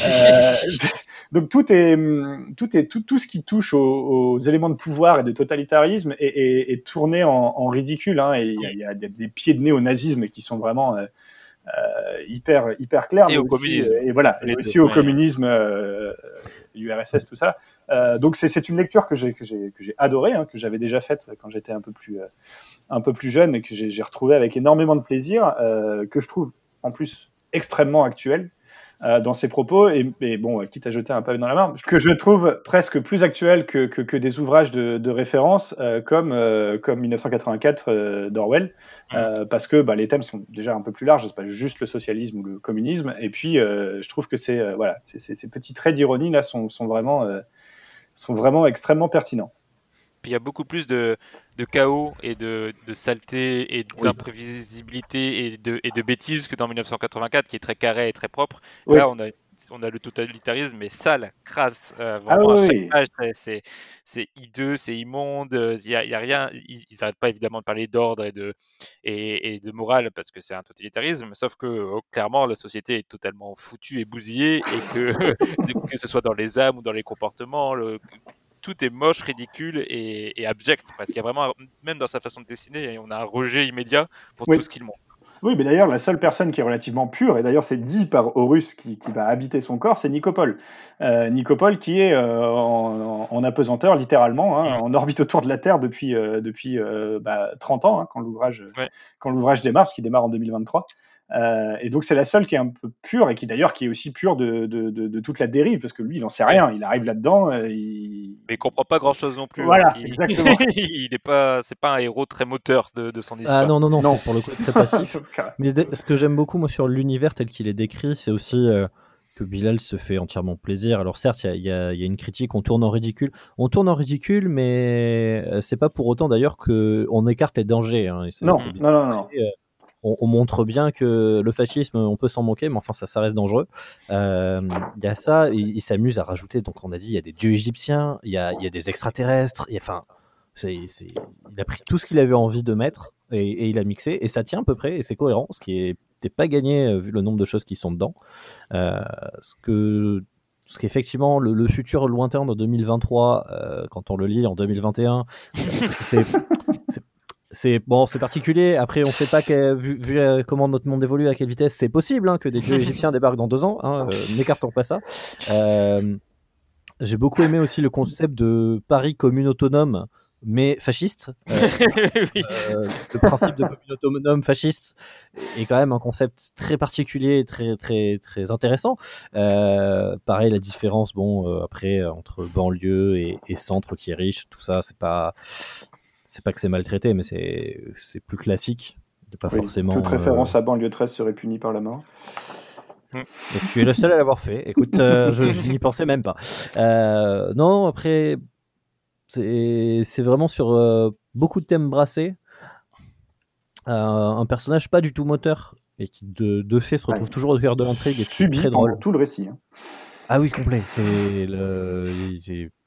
Donc tout est tout est tout, tout ce qui touche aux, aux éléments de pouvoir et de totalitarisme est, est, est tourné en, en ridicule. Hein, et il y a, il y a des, pieds de nez au nazisme qui sont vraiment hyper hyper clairs. Et mais au aussi, communisme. euh, et voilà, deux, aussi au ouais. communisme, euh, URSS, tout ça. Euh, donc c'est une lecture que j'ai adorée, hein, que j'avais déjà faite quand j'étais un peu plus euh, un peu plus jeune et que j'ai j'ai retrouvé avec énormément de plaisir, euh, que je trouve en plus extrêmement actuel euh, dans ses propos. Et, et bon, euh, quitte à jeter un pavé dans la mare, que je trouve presque plus actuel que, que, que des ouvrages de, de référence euh, comme euh, comme 1984 euh, d'Orwell, euh, parce que bah, les thèmes sont déjà un peu plus larges, c'est pas juste le socialisme ou le communisme, et puis euh, je trouve que c'est euh, voilà, ces petits traits d'ironie là sont, sont vraiment euh, sont vraiment extrêmement pertinents. Puis il y a beaucoup plus de, de chaos et de, de saleté et d'imprévisibilité et de, et de bêtises que dans 1984, qui est très carré et très propre. Oui. Là, on a, on a le totalitarisme, mais sale, crasse. euh, Ah vraiment, à oui, c'est- hideux, c'est immonde. Il n'y a, il y a rien. Ils n'arrêtent pas évidemment de parler d'ordre et de, et, et de morale parce que c'est un totalitarisme. Sauf que euh, clairement, la société est totalement foutue et bousillée et que, que ce soit dans les âmes ou dans les comportements, le, tout est moche, ridicule et, et abject. Parce qu'il y a vraiment, même dans sa façon de dessiner, on a un rejet immédiat pour Oui. tout ce qu'il montre. Oui, mais d'ailleurs, la seule personne qui est relativement pure, et d'ailleurs c'est dit par Horus qui, qui va habiter son corps, c'est Nicopole. Euh, Nicopole qui est euh, en, apesanteur, littéralement, hein, en orbite autour de la Terre depuis, euh, depuis euh, bah, 30 ans, hein, quand l'ouvrage Ouais. démarre, parce qu'il démarre en 2023. Euh, et donc c'est la seule qui est un peu pure, et qui d'ailleurs qui est aussi pure de, de, de- de toute la dérive, parce que lui, il n'en sait rien, il arrive là-dedans, euh, il... Mais il comprend pas grand chose non plus. Voilà, il, exactement. il est pas, c'est pas un héros très moteur de, de son histoire. Ah non, non, non, Non. c'est pour le coup très passif. Mais ce que j'aime beaucoup, moi, sur l'univers tel qu'il est décrit, c'est aussi euh, que Bilal se fait entièrement plaisir. Alors, certes, il y a- il y, y a une critique, on tourne en ridicule. On tourne en ridicule, mais c'est pas pour autant d'ailleurs qu'on écarte les dangers. hein. Non, non, non, non. euh, on, on montre bien que le fascisme, on peut s'en moquer, mais enfin, ça, reste dangereux. Euh, Il y a ça, il, s'amuse à rajouter. Donc, on a dit, il y a des dieux égyptiens, il y a, des extraterrestres. il y a- Enfin, il a pris tout ce qu'il avait envie de mettre et, il a mixé et ça tient à peu près et c'est cohérent, ce qui est c'est pas gagné euh, vu le nombre de choses qui sont dedans. Euh, ce que ce qu'effectivement le, futur lointain de 2023, euh, quand on le lit en 2021, c'est c'est- c'est bon, c'est particulier. Après, on sait pas que, vu, vu, euh, comment notre monde évolue, à quelle vitesse c'est possible hein, que des dieux égyptiens débarquent dans deux ans. Hein, euh, N'écartons pas ça. Euh, J'ai beaucoup aimé aussi le concept de Paris commune autonome, mais fasciste. Euh, Oui. le principe de commune autonome fasciste est quand même un concept très particulier, et très très très intéressant. Pareil, la différence, bon, après entre banlieue et, et centre qui est riche, tout ça, c'est pas c'est pas que c'est maltraité, mais c'est c'est plus classique. A Pas Oui, forcément. Toute euh, référence à banlieue 13 serait punie par la mort. et tu es le seul à l'avoir fait. Écoute, euh, je, je n'y pensais même pas. Euh, non, après, c'est c'est vraiment sur euh, beaucoup de thèmes brassés. Euh, un personnage pas du tout moteur et qui de, de fait se retrouve Ouais. toujours au cœur de l'intrigue et c'est très drôle. tout le récit. hein. Ah oui, complet. C'est le,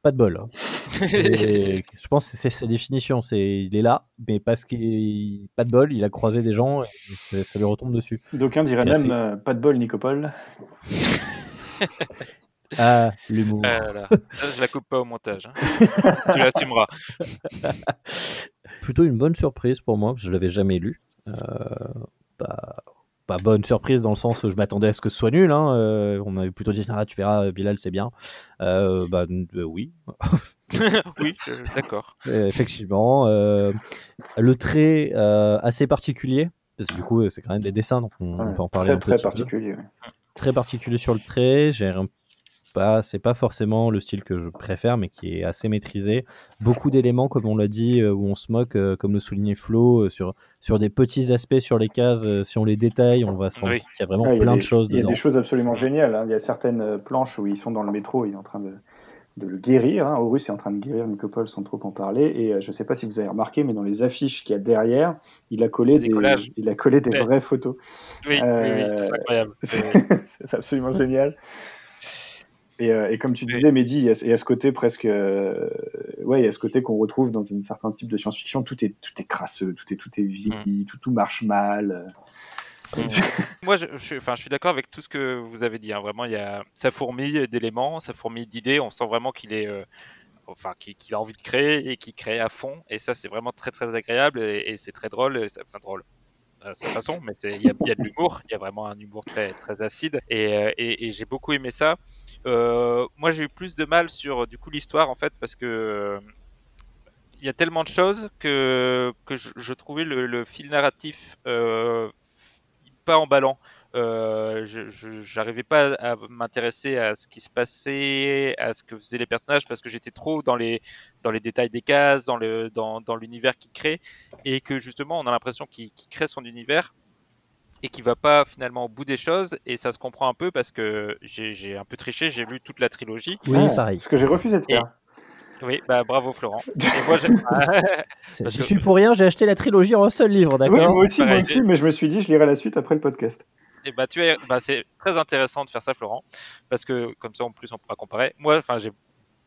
pas de bol. hein. C'est- Je pense que c'est sa définition. C'est il est là, mais parce qu'il pas de bol, il a croisé des gens et ça- ça lui retombe dessus. D'aucuns diraient C'est même assez- euh, pas de bol, Nicopole. Ah, l'humour. Ah là là. Ça, je la coupe pas au montage. hein. tu l'assumeras. plutôt une bonne surprise pour moi, parce que je l'avais jamais lu. Euh, pas, pas bonne surprise dans le sens où je m'attendais à ce que ce soit nul. hein. Euh, on m'avait plutôt dit ah tu verras Bilal c'est bien. Euh, bah euh, oui, oui, d'accord. Euh, effectivement. euh, le trait euh, assez particulier. Parce que du coup, euh, c'est quand même des dessins, donc on, peut en parler très un peu très particulier. ouais. Très particulier sur le trait. J'ai un pas, c'est pas forcément le style que je préfère, mais qui est assez maîtrisé. Beaucoup d'éléments, comme on l'a dit, euh, où on se moque, euh, comme le soulignait Flo, euh, sur, sur des petits aspects sur les cases. si on les détaille, on va se rendre Oui. qu'il y a vraiment a plein des- de choses Il y a dedans. des choses absolument géniales. hein. Il y a certaines planches où ils sont dans le métro, il est en train de, de le guérir. Hein. Horus est en train de guérir Nicopole sans trop en parler. Et euh, je ne sais pas si vous avez remarqué, mais dans les affiches qu'il y a derrière, il a collé des il a collé des Ouais. vraies photos. Oui, oui, oui, c'est incroyable. c'est absolument génial. Et, euh, et comme tu disais, Mehdi, il y a, il y a ce côté presque, euh, ouais, il y a ce côté qu'on retrouve dans un certain type de science-fiction. Tout est, tout est crasseux, tout est, tout est vieilli, tout, tout marche mal. Moi, je, je suis- enfin, je suis d'accord avec tout ce que vous avez dit. hein. Vraiment, il y a, ça fourmille d'éléments, ça fourmille d'idées. On sent vraiment qu'il est, euh, enfin, qu'il a envie de créer et qu'il crée à fond. Et ça, c'est vraiment très, très agréable et, et c'est très drôle. et ça- Enfin, drôle à sa façon, mais il y, a- il y a de l'humour. Il y a vraiment un humour très, très acide. Euh, et j'ai beaucoup aimé ça. Euh, moi, j'ai eu plus de mal sur du coup l'histoire en fait parce que euh, il y a tellement de choses que, que je, trouvais le, fil narratif euh, pas emballant. Euh, j'arrivais pas à m'intéresser à ce qui se passait, à ce que faisaient les personnages parce que j'étais trop dans les dans les détails des cases, dans le dans, dans l'univers qu'il crée et que justement on a l'impression qu'il crée son univers et qui va pas finalement au bout des choses et ça se comprend un peu parce que j'ai un peu triché, j'ai lu toute la trilogie. Oui, Ah, pareil. Ce que j'ai refusé de faire. Oui, bah bravo Florent. Et moi, que- suis pour rien, j'ai acheté la trilogie en un seul livre, Oui, d'accord moi aussi, moi aussi, mais je me suis dit, je lirai la suite après le podcast. Et bah, tu es, bah, c'est très intéressant de faire ça, Florent, parce que comme ça, en plus, on pourra comparer. Moi, enfin, j'ai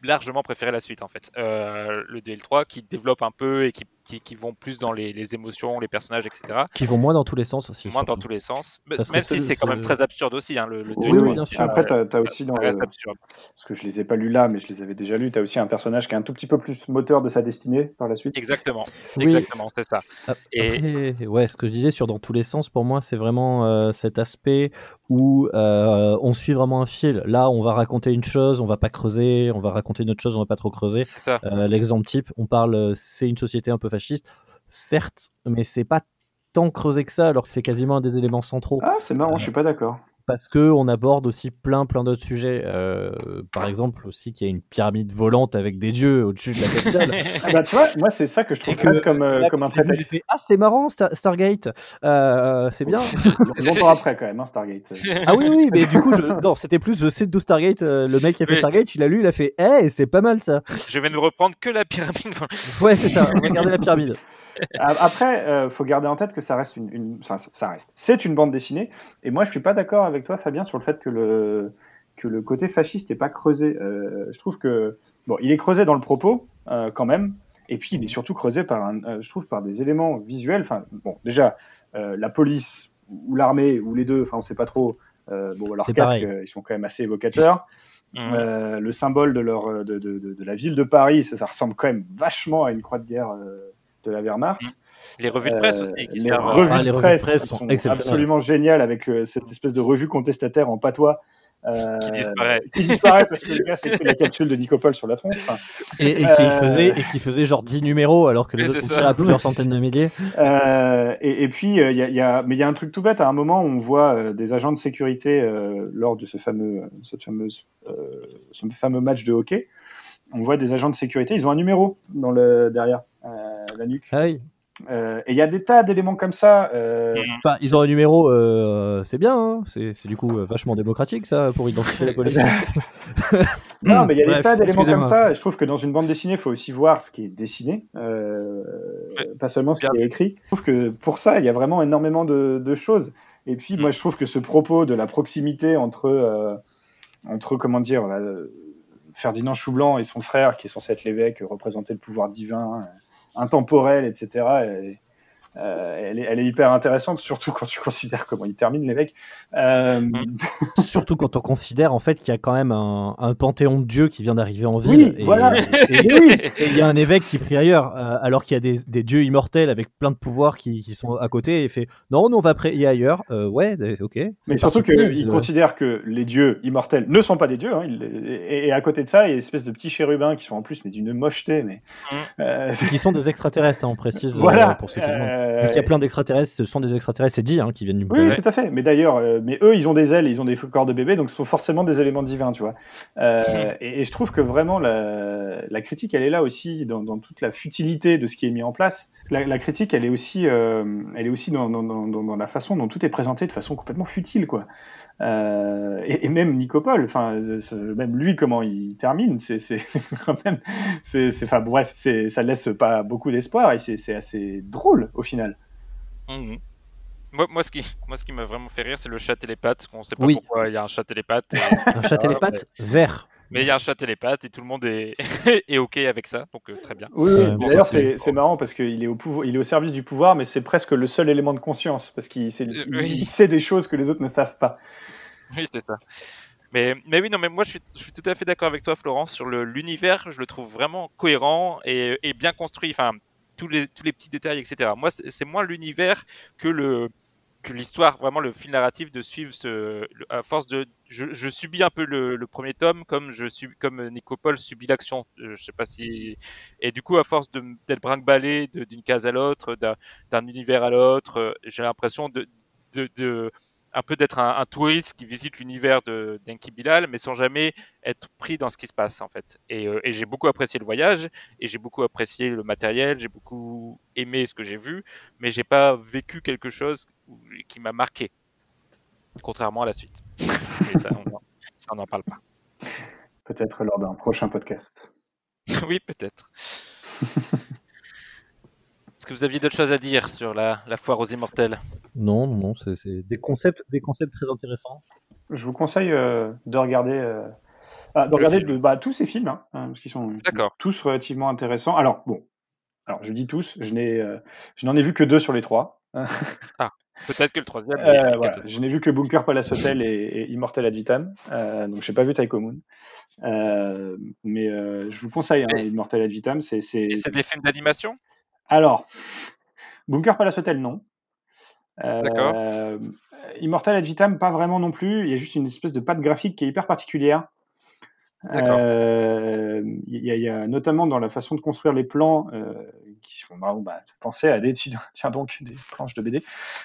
largement préféré la suite, en fait. Euh, le 2 et le 3, qui développent un peu et qui, qui, qui vont plus dans les, les émotions, les personnages, etc. Qui vont moins dans tous les sens aussi. Moins dans tous les sens. Parce Même si c'est quand même très absurde aussi, hein, le, le 2 Oui, et le oui, 3. bien sûr. Après, t'as as aussi dans reste le- absurde. parce que je les ai pas lus là, mais je les avais déjà lus. T'as aussi un personnage qui est un tout petit peu plus moteur de sa destinée par la suite. Exactement, Oui. exactement, c'est ça. Ap- Et- ouais, ce que je disais sur dans tous les sens, pour moi, c'est vraiment euh, cet aspect où euh, on suit vraiment un fil. Là, on va raconter une chose, on va pas creuser, on va raconter une autre chose, on va pas trop creuser. C'est ça. Euh, L'exemple type, on parle, euh, c'est une société un peu fasciste, certes, mais c'est pas tant creusé que ça, alors que c'est quasiment un des éléments centraux. Ah, c'est marrant, je suis pas d'accord. Parce que on aborde aussi plein plein d'autres sujets. Euh, par exemple aussi qu'il y a une pyramide volante avec des dieux au-dessus de la capitale. Ah bah, tu vois, moi, c'est ça que je trouve que- comme, euh, comme un prétexte. ah c'est marrant Star- Stargate, Euh, c'est bien. Longtemps après, quand même, hein, Stargate. ah oui oui, mais du coup je... non c'était plus je sais d'où Stargate. euh, le mec qui a fait Oui. Stargate, il a lu, il a fait, eh c'est pas mal ça. Je vais ne reprendre que la pyramide. Ouais c'est ça. Regardez la pyramide. Après, euh, faut garder en tête que ça reste une, une- enfin, ça- reste. C'est une bande dessinée. Et moi, je suis pas d'accord avec toi, Fabien, sur le fait que le que le côté fasciste n'est pas creusé. Euh, je trouve que bon, il est creusé dans le propos euh, quand même. Et puis, il est surtout creusé par, un, euh, je trouve, par des éléments visuels. Enfin, bon, déjà, euh, la police ou l'armée ou les deux, enfin, on sait pas trop. Euh, bon, leurs casques, ils sont quand même assez évocateurs. Mmh. Euh, le symbole de, leur, de, de, de, de la ville de Paris, ça, ça ressemble quand même vachement à une croix de guerre euh, de la Wehrmacht. Les revues de presse Euh, aussi. Qui les revues, Ah, de les revues de presse, sont absolument géniales avec euh, cette espèce de revue contestataire en patois. euh, Qui disparaît. Qui disparaît parce que le gars s'est pris la capsule de Nicopole sur la tronche. Enfin, Et, et qui Euh. faisait et qui faisait genre 10 numéros alors que les autres sont à plusieurs centaines de milliers. Euh, et, et puis, euh, il y a, il y a- mais il y a un truc tout bête. À un moment, on voit euh, des agents de sécurité euh, lors de ce fameux, cette fameuse, euh, ce fameux match de hockey. On voit des agents de sécurité. Ils ont un numéro dans le derrière euh, la nuque. Ah oui. Euh, et il y a des tas d'éléments comme ça. euh, Enfin, ils ont un numéro, euh, c'est bien, hein. c'est du coup euh, vachement démocratique ça pour identifier la police. Non, mais il y a des Bref, tas d'éléments comme ça. Je trouve que dans une bande dessinée, il faut aussi voir ce qui est dessiné, euh, Ouais, pas seulement ce qui est écrit. Je trouve que pour ça, il y a vraiment énormément de, de choses. Et puis, Mm. moi, je trouve que ce propos de la proximité entre, euh, entre comment dire, là, Ferdinand Choublanc et son frère, qui est censé être l'évêque, représenter le pouvoir divin, euh, intemporel, etc. et- euh, elle, est, elle est hyper intéressante, surtout quand tu considères comment il termine l'évêque. Euh, Surtout quand on considère en fait qu'il y a quand même un, un panthéon de dieux qui vient d'arriver en Oui, ville. et, voilà. et- et oui, et il y a un évêque qui prie ailleurs, euh, alors qu'il y a des, des dieux immortels avec plein de pouvoirs qui, qui sont à côté et fait non, nous on va prier ailleurs. Euh, ouais, euh, ok. Mais surtout particulier, qu'il c'est le- considère que les dieux immortels ne sont pas des dieux. hein, il- et, et à côté de ça, il y a une espèce de petits chérubins qui sont en plus mais d'une mocheté. Mais, Mm. euh, qui sont des extraterrestres, hein, on précise euh, voilà. pour ceux qui euh, Vu qu'il y a plein d'extraterrestres, ce sont des extraterrestres, c'est dit, hein, qui viennent du Oui, Ouais. tout à fait. Mais d'ailleurs, euh, mais eux, ils ont des ailes, ils ont des corps de bébé, donc ce sont forcément des éléments divins, tu vois. Euh, et, et je trouve que vraiment la, la critique, elle est là aussi dans, dans toute la futilité de ce qui est mis en place. La, la critique, elle est aussi, euh, elle est aussi dans, dans, dans, dans la façon dont tout est présenté de façon complètement futile, quoi. Euh, et, et même Nicopole, enfin, euh, euh, même lui, comment il termine, c'est quand même, c'est, enfin bref, ça laisse pas beaucoup d'espoir et c'est, assez drôle au final. Mhm. Moi, moi, ce qui, moi, ce qui m'a vraiment fait rire, c'est le chat télépathe. On sait pas Oui. pourquoi il y a un chat télépathe. et- Un chat télépathe vert. Mais il y a un chat télépathe et tout le monde est, est OK avec ça. Donc, euh, très bien. Oui, bon, d'ailleurs c'est- marrant parce qu'il est au pouvoir, il est au service du pouvoir, mais c'est presque le seul élément de conscience parce qu'il Euh, oui. sait des choses que les autres ne savent pas. Oui, c'est ça. Mais, mais oui, non, mais moi je suis, tout à fait d'accord avec toi, Florence, sur l'univers. Je le trouve vraiment cohérent et, bien construit. Enfin, tous les, petits détails, etc. Moi, c'est moins l'univers que l'histoire, vraiment le fil narratif de suivre ce, à force de, je, subis un peu le, premier tome comme je suis, comme subit l'action. Euh, Je sais pas si, et du coup, à force d'être brinque-ballé d'une case à l'autre, d'un univers à l'autre, euh, j'ai l'impression de- un peu d'être un, un touriste qui visite l'univers de d'Enki Bilal, mais sans jamais être pris dans ce qui se passe en fait. Et, euh, et j'ai beaucoup apprécié le voyage, et j'ai beaucoup apprécié le matériel, j'ai beaucoup aimé ce que j'ai vu, mais j'ai pas vécu quelque chose qui m'a marqué, contrairement à la suite. Mais ça, on, ça, on n'en parle pas. Peut-être lors d'un prochain podcast. oui, peut-être. Est-ce que vous aviez d'autres choses à dire sur la, la foire aux immortels? Non, non, c'est c'est des concepts, des concepts très intéressants. Je vous conseille euh, de regarder, euh, ah, de Le regarder film. le- bah, tous ces films, hein, hein, parce qu'ils sont D'accord. tous relativement intéressants. Alors bon, alors je dis tous, je n'ai, euh, je n'en ai vu que deux sur les trois. Peut-être que le troisième. Euh, voilà, je n'ai vu que Bunker Palace Hotel et, et Immortel Ad Vitam, euh, donc j'ai pas vu Taiko Moon. Euh, mais euh, je vous conseille hein, Immortel Ad Vitam, c'est, c'est... Et c'est des films d'animation? Alors, Bunker Palace Hotel, non. Euh, D'accord. Immortal Ad Vitam, pas vraiment non plus. Il y a juste une espèce de patte graphique qui est hyper particulière. D'accord. Euh, Il y, a- il y a notamment dans la façon de construire les plans euh, qui font bah, bah, penser à des tiens donc des planches de BD.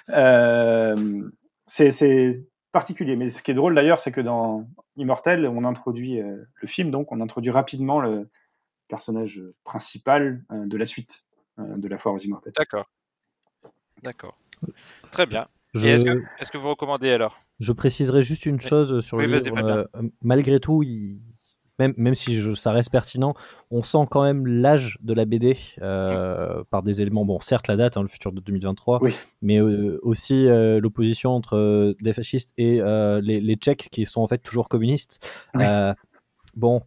Euh, c'est particulier, mais ce qui est drôle d'ailleurs, c'est que dans Immortel, on introduit euh, le film, donc on introduit rapidement le personnage principal euh, de la suite de la foire aux Immortels. D'accord. D'accord. Très bien. Je, est-ce que, vous recommandez alors? Je préciserai juste une chose sur Oui, le livre. Euh, malgré tout, il- même, même si je- ça reste pertinent, on sent quand même l'âge de la BD euh, par des éléments. Bon, certes, la date, hein, le futur de 2023, Oui. mais euh, aussi euh, l'opposition entre euh, des fascistes et euh, les, les Tchèques qui sont en fait toujours communistes. Oui. Bon,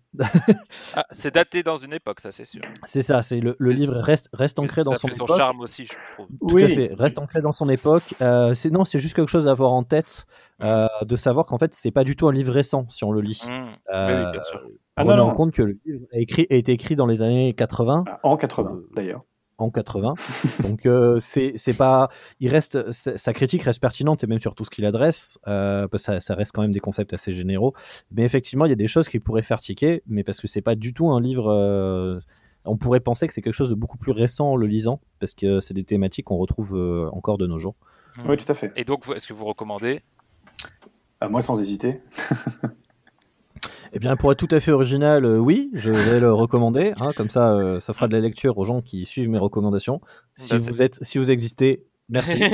ah, C'est daté dans une époque, ça c'est sûr. c'est ça, c'est le, livre reste, reste ancré dans ça son fait son époque. charme aussi, je trouve. Tout à fait, reste ancré dans son époque. Euh, c'est non, c'est juste quelque chose à avoir en tête, euh, de savoir qu'en fait, c'est pas du tout un livre récent si on le lit. Mmh. Euh, Oui, oui, bien sûr. Ah, prenez non, en non. compte que le livre a, écrit, a été écrit dans les années 80, En 80 Euh, d'ailleurs. En 80. Donc euh, c'est c'est pas, il reste, sa critique reste pertinente et même sur tout ce qu'il adresse, euh, parce que ça, ça reste quand même des concepts assez généraux. Mais effectivement, il y a des choses qui pourraient faire tiquer, mais parce que c'est pas du tout un livre. euh, on pourrait penser que c'est quelque chose de beaucoup plus récent en le lisant, parce que c'est des thématiques qu'on retrouve euh, encore de nos jours. Mmh. Oui, tout à fait. Et donc, vous- est-ce que vous recommandez? Ah, moi, sans hésiter. Eh bien, pour être tout à fait original, euh, oui, je vais le recommander. hein, comme ça, euh, ça fera de la lecture aux gens qui suivent mes recommandations. Si Bah, vous êtes, si vous existez, merci.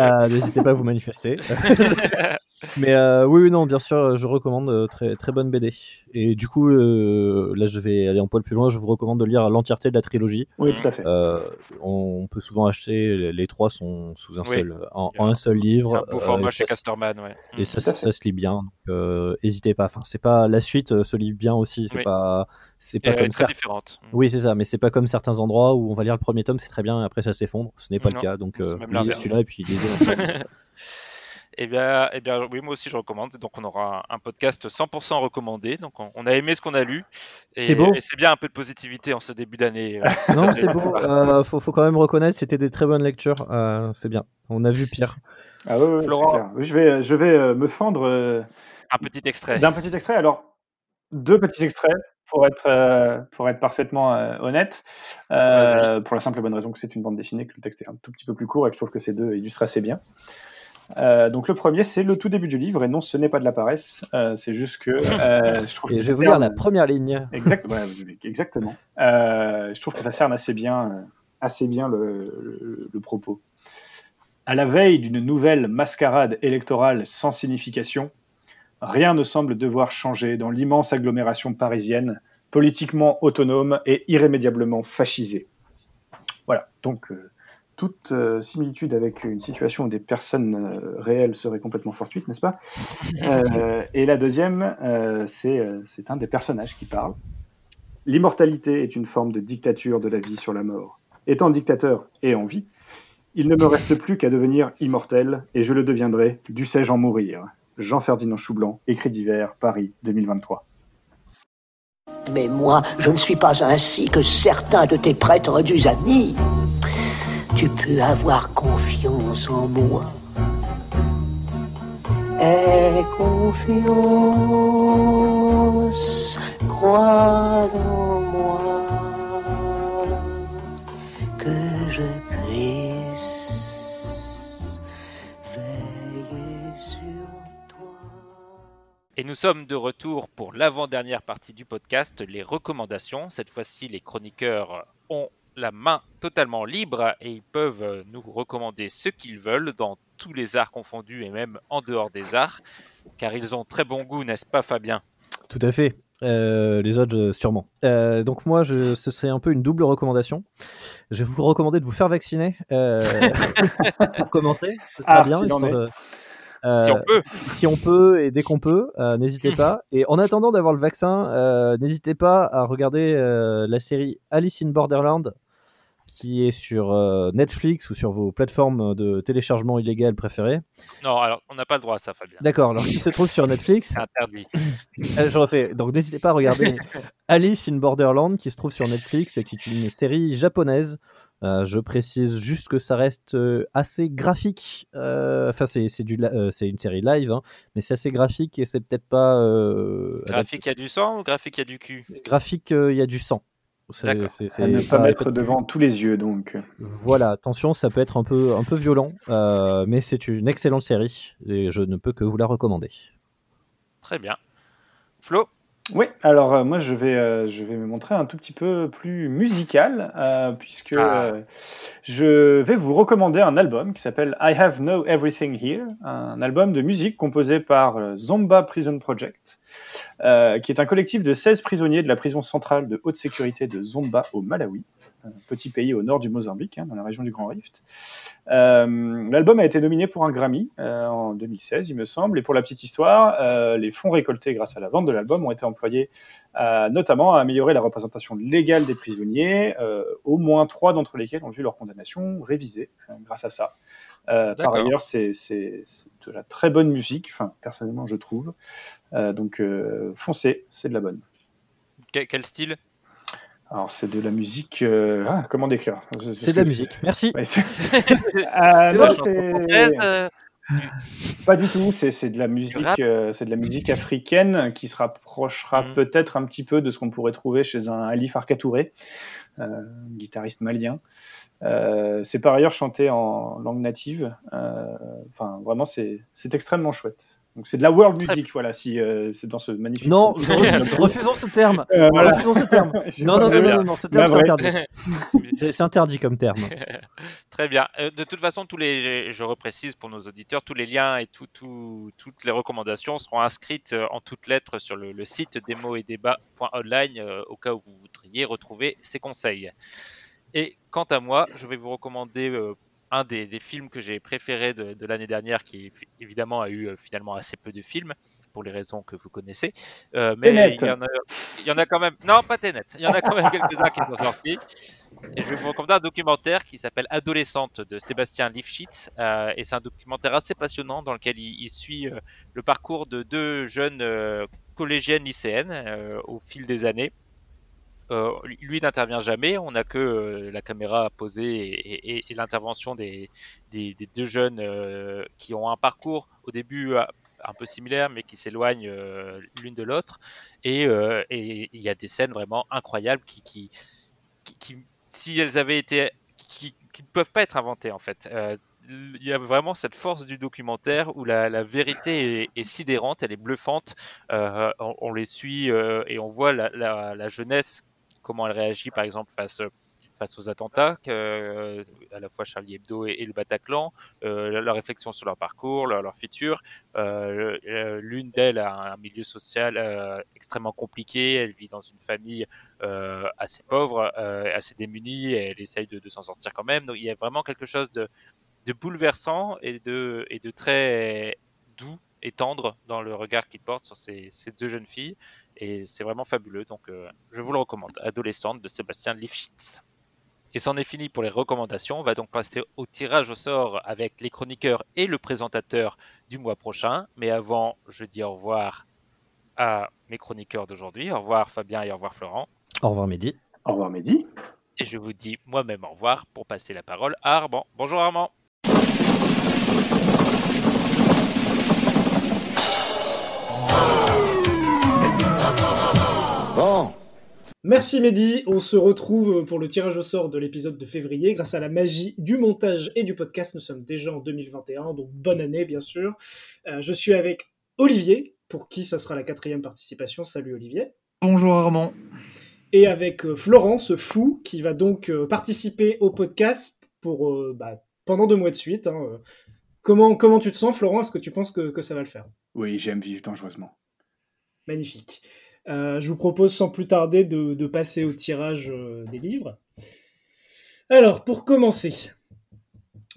Euh, N'hésitez pas à vous manifester. Mais euh, oui, oui, non, bien sûr, je recommande euh, très très bonne BD. Et du coup, euh, là, je vais aller un poil plus loin. Je vous recommande de lire l'entièreté de la trilogie. Oui, tout à fait. Euh, on peut souvent acheter, les- trois sont sous un Oui. seul, en, un seul livre. Un beau format chez Casterman, ouais. et Mmh. ça, ça, ça se lit bien. Donc, euh, hésitez pas. Enfin, c'est pas la suite se lit bien aussi. C'est Oui. pas, c'est pas comme ça. différente. Mmh. Oui, c'est ça. Mais c'est pas comme certains endroits où on va lire le premier tome, c'est très bien, et après ça s'effondre. Ce n'est pas Non, le cas. Donc, c'est euh, celui-là et puis lisez l'ensemble. Eh bien, eh bien, oui, moi aussi je recommande. Donc, on aura un, podcast 100% recommandé. Donc, on, a aimé ce qu'on a lu. Et C'est beau. Et c'est bien un peu de positivité en ce début d'année. euh, non, c'est beau. Euh, faut, faut quand même reconnaître, c'était des très bonnes lectures. Euh, c'est bien. On a vu pire. Ah, ouais, Florent. Oui, Je vais, je vais euh, me fendre euh, Un petit extrait. d'un petit extrait. Alors, deux petits extraits pour être, euh, pour être parfaitement euh, honnête. Euh, pour la simple et bonne raison que c'est une bande dessinée, que le texte est un tout petit peu plus court et que je trouve que ces deux illustrent assez bien. Euh, donc le premier, c'est le tout début du livre, et non, ce n'est pas de la paresse, euh, c'est juste que euh, je trouve Et que je vais vous lire la première ligne. Exact, ouais, exactement. Euh, je trouve que ça cerne assez bien, assez bien le, le- le propos. À la veille d'une nouvelle mascarade électorale sans signification, rien ne semble devoir changer dans l'immense agglomération parisienne, politiquement autonome et irrémédiablement fascisée. Voilà, donc euh, toute euh, similitude avec une situation où des personnes euh, réelles seraient complètement fortuites, n'est-ce pas? Et la deuxième, c'est un des personnages qui parle. L'immortalité est une forme de dictature de la vie sur la mort. Étant dictateur et en vie, il ne me reste plus qu'à devenir immortel, et je le deviendrai, dussé-je en mourir. Jean-Ferdinand Choublanc, écrit d'hiver, Paris, 2023. Mais moi, je ne suis pas ainsi que certains de tes prétendus amis. Tu peux avoir confiance en moi. Aie confiance, crois en moi, Et nous sommes de retour pour l'avant-dernière partie du podcast, les recommandations. Cette fois-ci, les chroniqueurs ont la main totalement libre et ils peuvent nous recommander ce qu'ils veulent dans tous les arts confondus et même en dehors des arts, car ils ont très bon goût, n'est-ce pas Fabien? Tout à fait. Euh, les autres, sûrement. Euh, donc moi, je, ce serait un peu une double recommandation. Je vais vous recommander de vous faire vacciner euh, pour commencer. Ce sera Ah, bien. Euh, Si on peut si on peut et dès qu'on peut, euh, n'hésitez pas. Et en attendant d'avoir le vaccin, euh, n'hésitez pas à regarder euh, la série Alice in Borderland qui est sur euh, Netflix ou sur vos plateformes de téléchargement illégal préférées. Non, alors on n'a pas le droit à ça, Fabien. D'accord, alors qui se trouve sur Netflix C'est interdit. Euh, Je refais. Donc n'hésitez pas à regarder Alice in Borderland qui se trouve sur Netflix et qui est une série japonaise. Euh, je précise juste que ça reste euh, assez graphique. Euh, Enfin, c'est euh, une série live, hein, mais c'est assez graphique et c'est peut-être pas euh, Graphique, il y a du sang ou graphique, il y a du cul? Graphique. euh, Il y a du sang. C'est- À ne pas pas- mettre devant tous les yeux, donc. Voilà, attention, ça peut être un peu un peu violent, euh, mais c'est une excellente série et je ne peux que vous la recommander. Très bien. Flo? Oui, alors euh, moi je vais, euh, je vais me montrer un tout petit peu plus musical, euh, puisque Ah. je vais vous recommander un album qui s'appelle I Have Know Everything Here, un album de musique composé par Zomba Prison Project, qui est un collectif de 16 prisonniers de la prison centrale de haute sécurité de Zomba au Malawi, un petit pays au nord du Mozambique, hein, dans la région du Grand Rift. Euh, L'album a été nominé pour un Grammy euh, en 2016, il me semble, et pour la petite histoire, euh, les fonds récoltés grâce à la vente de l'album ont été employés notamment à améliorer la représentation légale des prisonniers, au moins trois d'entre lesquels ont vu leur condamnation révisée grâce à ça. Par ailleurs, c'est de la très bonne musique, enfin, personnellement je trouve. Donc foncez, c'est de la bonne. Que- Quel style? Alors c'est de la musique... euh, ah, comment décrire? C'est de la musique. Merci. Ouais, c'est- Ah, euh, Pas du tout, c'est c'est de la musique, euh, c'est de la musique africaine qui se rapprochera Mhm. peut-être un petit peu de ce qu'on pourrait trouver chez un Ali Farka Touré, euh, guitariste malien. Euh, c'est par ailleurs chanté en langue native. euh, Enfin, vraiment, c'est c'est extrêmement chouette. Donc c'est de la world music, voilà, si euh, c'est dans ce magnifique. Non, refusons, refusons ce terme. Euh, voilà. Refusons ce terme. Non, non, non, non, non, ce terme, c'est interdit. C'est interdit comme terme. Très bien. Euh, de toute façon, tous les, je, je reprécise pour nos auditeurs, tous les liens et tout, tout- toutes les recommandations seront inscrites en toutes lettres sur le, le site démo et débat.online euh, au cas où vous voudriez retrouver ces conseils. Et quant à moi, je vais vous recommander euh, un des, des films que j'ai préférés de, de l'année dernière, qui évidemment a eu euh, finalement assez peu de films pour les raisons que vous connaissez. Euh, mais il y, en a, il y en a quand même. Non, pas Tenet. Il y en a quand même quelques-uns qui sont sortis. Et je vais vous recommander un documentaire qui s'appelle Adolescente de Sébastien Lifshitz. Euh, et c'est un documentaire assez passionnant dans lequel il, il suit euh, le parcours de deux jeunes collégiennes lycéennes au fil des années. Euh, lui n'intervient jamais, on n'a que euh, la caméra posée et, l'intervention des, deux jeunes euh, qui ont un parcours au début un peu similaire mais qui s'éloignent l'une de l'autre. Et il y a des scènes vraiment incroyables qui, si elles avaient été, qui, ne peuvent pas être inventées en fait. Il y a vraiment cette force du documentaire où la, vérité est, sidérante, elle est bluffante. On, les suit et on voit la jeunesse, comment elle réagit par exemple face, face aux attentats, euh, à la fois Charlie Hebdo et, le Bataclan, euh, leur réflexion sur leur parcours, leur, futur. Euh, euh, L'une d'elles a un milieu social euh, extrêmement compliqué, elle vit dans une famille euh, assez pauvre, euh, assez démunie, elle essaye de, s'en sortir quand même. Donc il y a vraiment quelque chose de, bouleversant et de, très doux et tendre dans le regard qu'il porte sur ces deux jeunes filles. Et c'est vraiment fabuleux. Donc, euh, je vous le recommande. Adolescente de Sébastien Lifshitz. Et c'en est fini pour les recommandations. On va donc passer au tirage au sort avec les chroniqueurs et le présentateur du mois prochain. Mais avant, je dis au revoir à mes chroniqueurs d'aujourd'hui. Au revoir Fabien et au revoir Florent. Au revoir, Mehdi. Au revoir, Mehdi. Et je vous dis moi-même au revoir pour passer la parole à Armand. Bonjour Armand. Bon, Merci Mehdi, on se retrouve pour le tirage au sort de l'épisode de février. Grâce à la magie du montage et du podcast, nous sommes déjà en 2021, donc bonne année bien sûr. Euh, je suis avec Olivier, pour qui ça sera la quatrième participation. Salut Olivier. Bonjour Armand. Et avec euh, Florent, ce fou, qui va donc euh, participer au podcast pour euh, bah, pendant deux mois de suite. hein. Comment, comment tu te sens Florent Est-ce que tu penses que, que ça va le faire? Oui, j'aime vivre dangereusement. Magnifique. Euh, je vous propose sans plus tarder de, passer au tirage euh, des livres. Alors, pour commencer,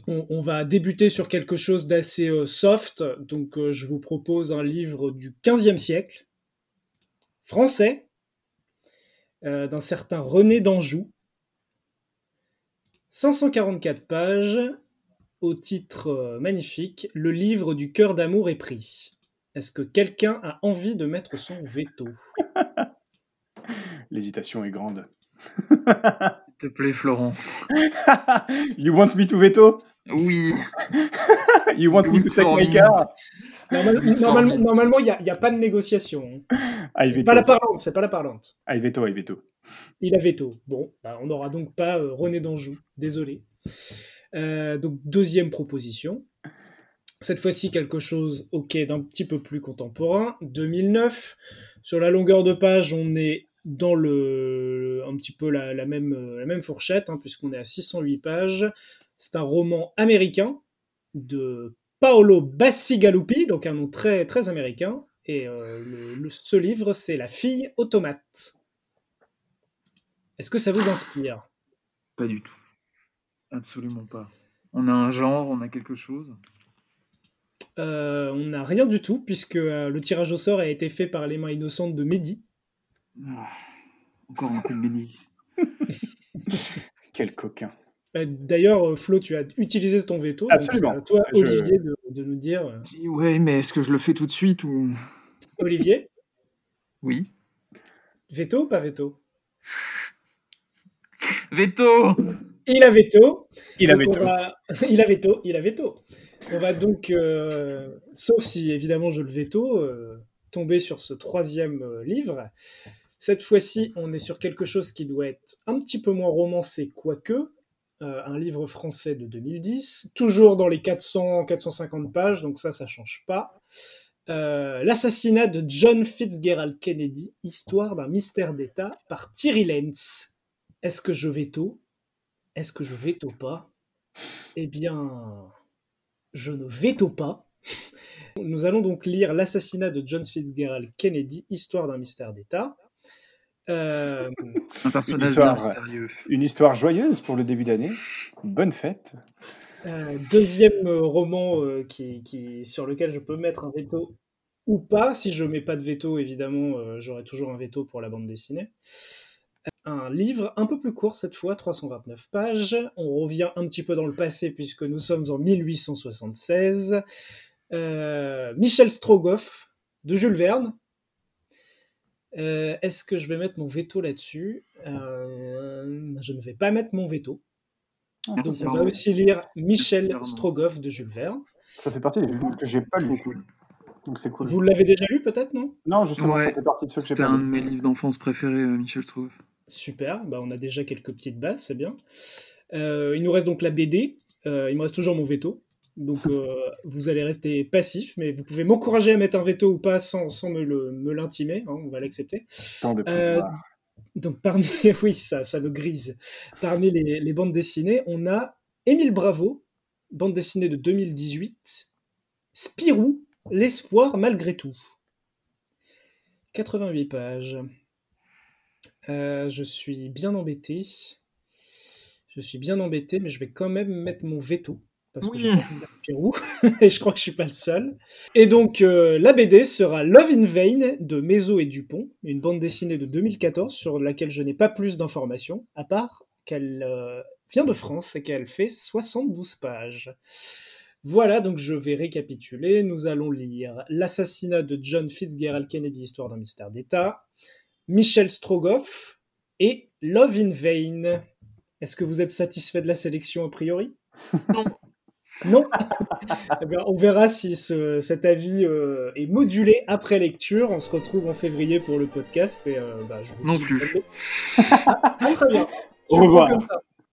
on, va débuter sur quelque chose d'assez euh, soft. Donc, je vous propose un livre du 15e siècle, français, d'un certain René d'Anjou. 544 pages, au titre magnifique Le livre du cœur d'amour est pris. Est-ce que quelqu'un a envie de mettre son veto? L'hésitation est grande. S'il te plaît Florent. you want me to veto? Oui. You want me to take my car? Normal- Normalement, me. normalement, il n'y a, il pas de négociation. hein. I C'est veto. pas la parlante, c'est pas la parlante. I veto, I veto. Il a veto. Bon, bah, on n'aura donc pas euh, René d'Anjou. Désolé. Euh, donc, deuxième proposition. Cette fois-ci, quelque chose, ok, d'un petit peu plus contemporain. 2009. Sur la longueur de page, on est dans le, un petit peu la, même, la même fourchette, hein, puisqu'on est à 608 pages. C'est un roman américain de Paolo Bassigalupi, donc un nom très, très américain. Et euh, ce livre, c'est La fille automate. Est-ce que ça vous inspire? Pas du tout. Absolument pas. On a un genre, on a quelque chose. Euh, On n'a rien du tout, puisque euh, le tirage au sort a été fait par les mains innocentes de Mehdi. Ah, encore un coup de béni. Quel coquin. Euh, D'ailleurs, Flo, tu as utilisé ton veto. donc c'est Absolument. à toi, Je- Olivier, de, de nous dire. Ouais, mais est-ce que je le fais tout de suite ou Olivier, Oui. veto ou pas veto? Veto. Il a veto. Il a Donc, veto. va- il a veto, il a veto. On va donc, euh, sauf si évidemment je le veto, euh, tomber sur ce troisième euh, livre. Cette fois-ci, on est sur quelque chose qui doit être un petit peu moins romancé, quoique. Un livre français de 2010, toujours dans les 400-450 pages, donc ça, ça change pas. L'assassinat de John Fitzgerald Kennedy, histoire d'un mystère d'État, par Thierry Lenz. Est-ce que je veto? Est-ce que je veto pas? Eh bien, je ne veto pas. Nous allons donc lire L'assassinat de John Fitzgerald Kennedy, histoire d'un mystère d'État. Euh, Un personnage histoire, bien mystérieux. Une histoire joyeuse pour le début d'année. Bonne fête. euh, deuxième roman euh, qui, qui- sur lequel je peux mettre un veto ou pas. Si je mets pas de veto, évidemment, euh, j'aurai toujours un veto pour la bande dessinée. Un livre un peu plus court cette fois, 329 pages. On revient un petit peu dans le passé puisque nous sommes en 1876. Euh, Michel Strogoff de Jules Verne. Euh, Est-ce que je vais mettre mon veto là-dessus? Euh, Je ne vais pas mettre mon veto. Donc Merci, on va aussi lire Michel. Strogoff de Jules Verne. Ça fait partie des livres que j'ai pas cool. Donc c'est cool. Vous l'avez déjà lu peut-être, non? Non, justement, ça Ouais. fait partie de ceux que j'ai C'était pas un de mes livres d'enfance préférés, Michel Strogoff. Super, bah on a déjà quelques petites bases, c'est bien. Euh, il nous reste donc la BD, Euh, il me reste toujours mon veto. Donc euh, vous allez rester passif, mais vous pouvez m'encourager à mettre un veto ou pas sans, sans me l'intimer, hein, on va l'accepter. Donc parmi, oui, ça, ça me grise. Parmi les, les bandes dessinées, on a Émile Bravo, bande dessinée de 2018, Spirou, l'espoir malgré tout. 88 pages. Euh, je suis bien embêté. Je suis bien embêté, mais je vais quand même mettre mon veto. Parce que Oui. j'ai pas Spirou, et je crois que je suis pas le seul. Et donc, euh, la BD sera Love in Vain de Mézo et Dupont, une bande dessinée de 2014 sur laquelle je n'ai pas plus d'informations, à part qu'elle euh, vient de France et qu'elle fait 72 pages. Voilà, donc je vais récapituler. Nous allons lire L'assassinat de John Fitzgerald Kennedy, histoire d'un mystère d'État, Michel Strogoff et Love in Vain. Est-ce que vous êtes satisfait de la sélection a priori? Non. Non? Eh bien, On verra si ce- cet avis euh, est modulé après lecture. On se retrouve en février pour le podcast et euh, bah, je vous Non plus. Ah, très bien. Au Je revoir. comme ça.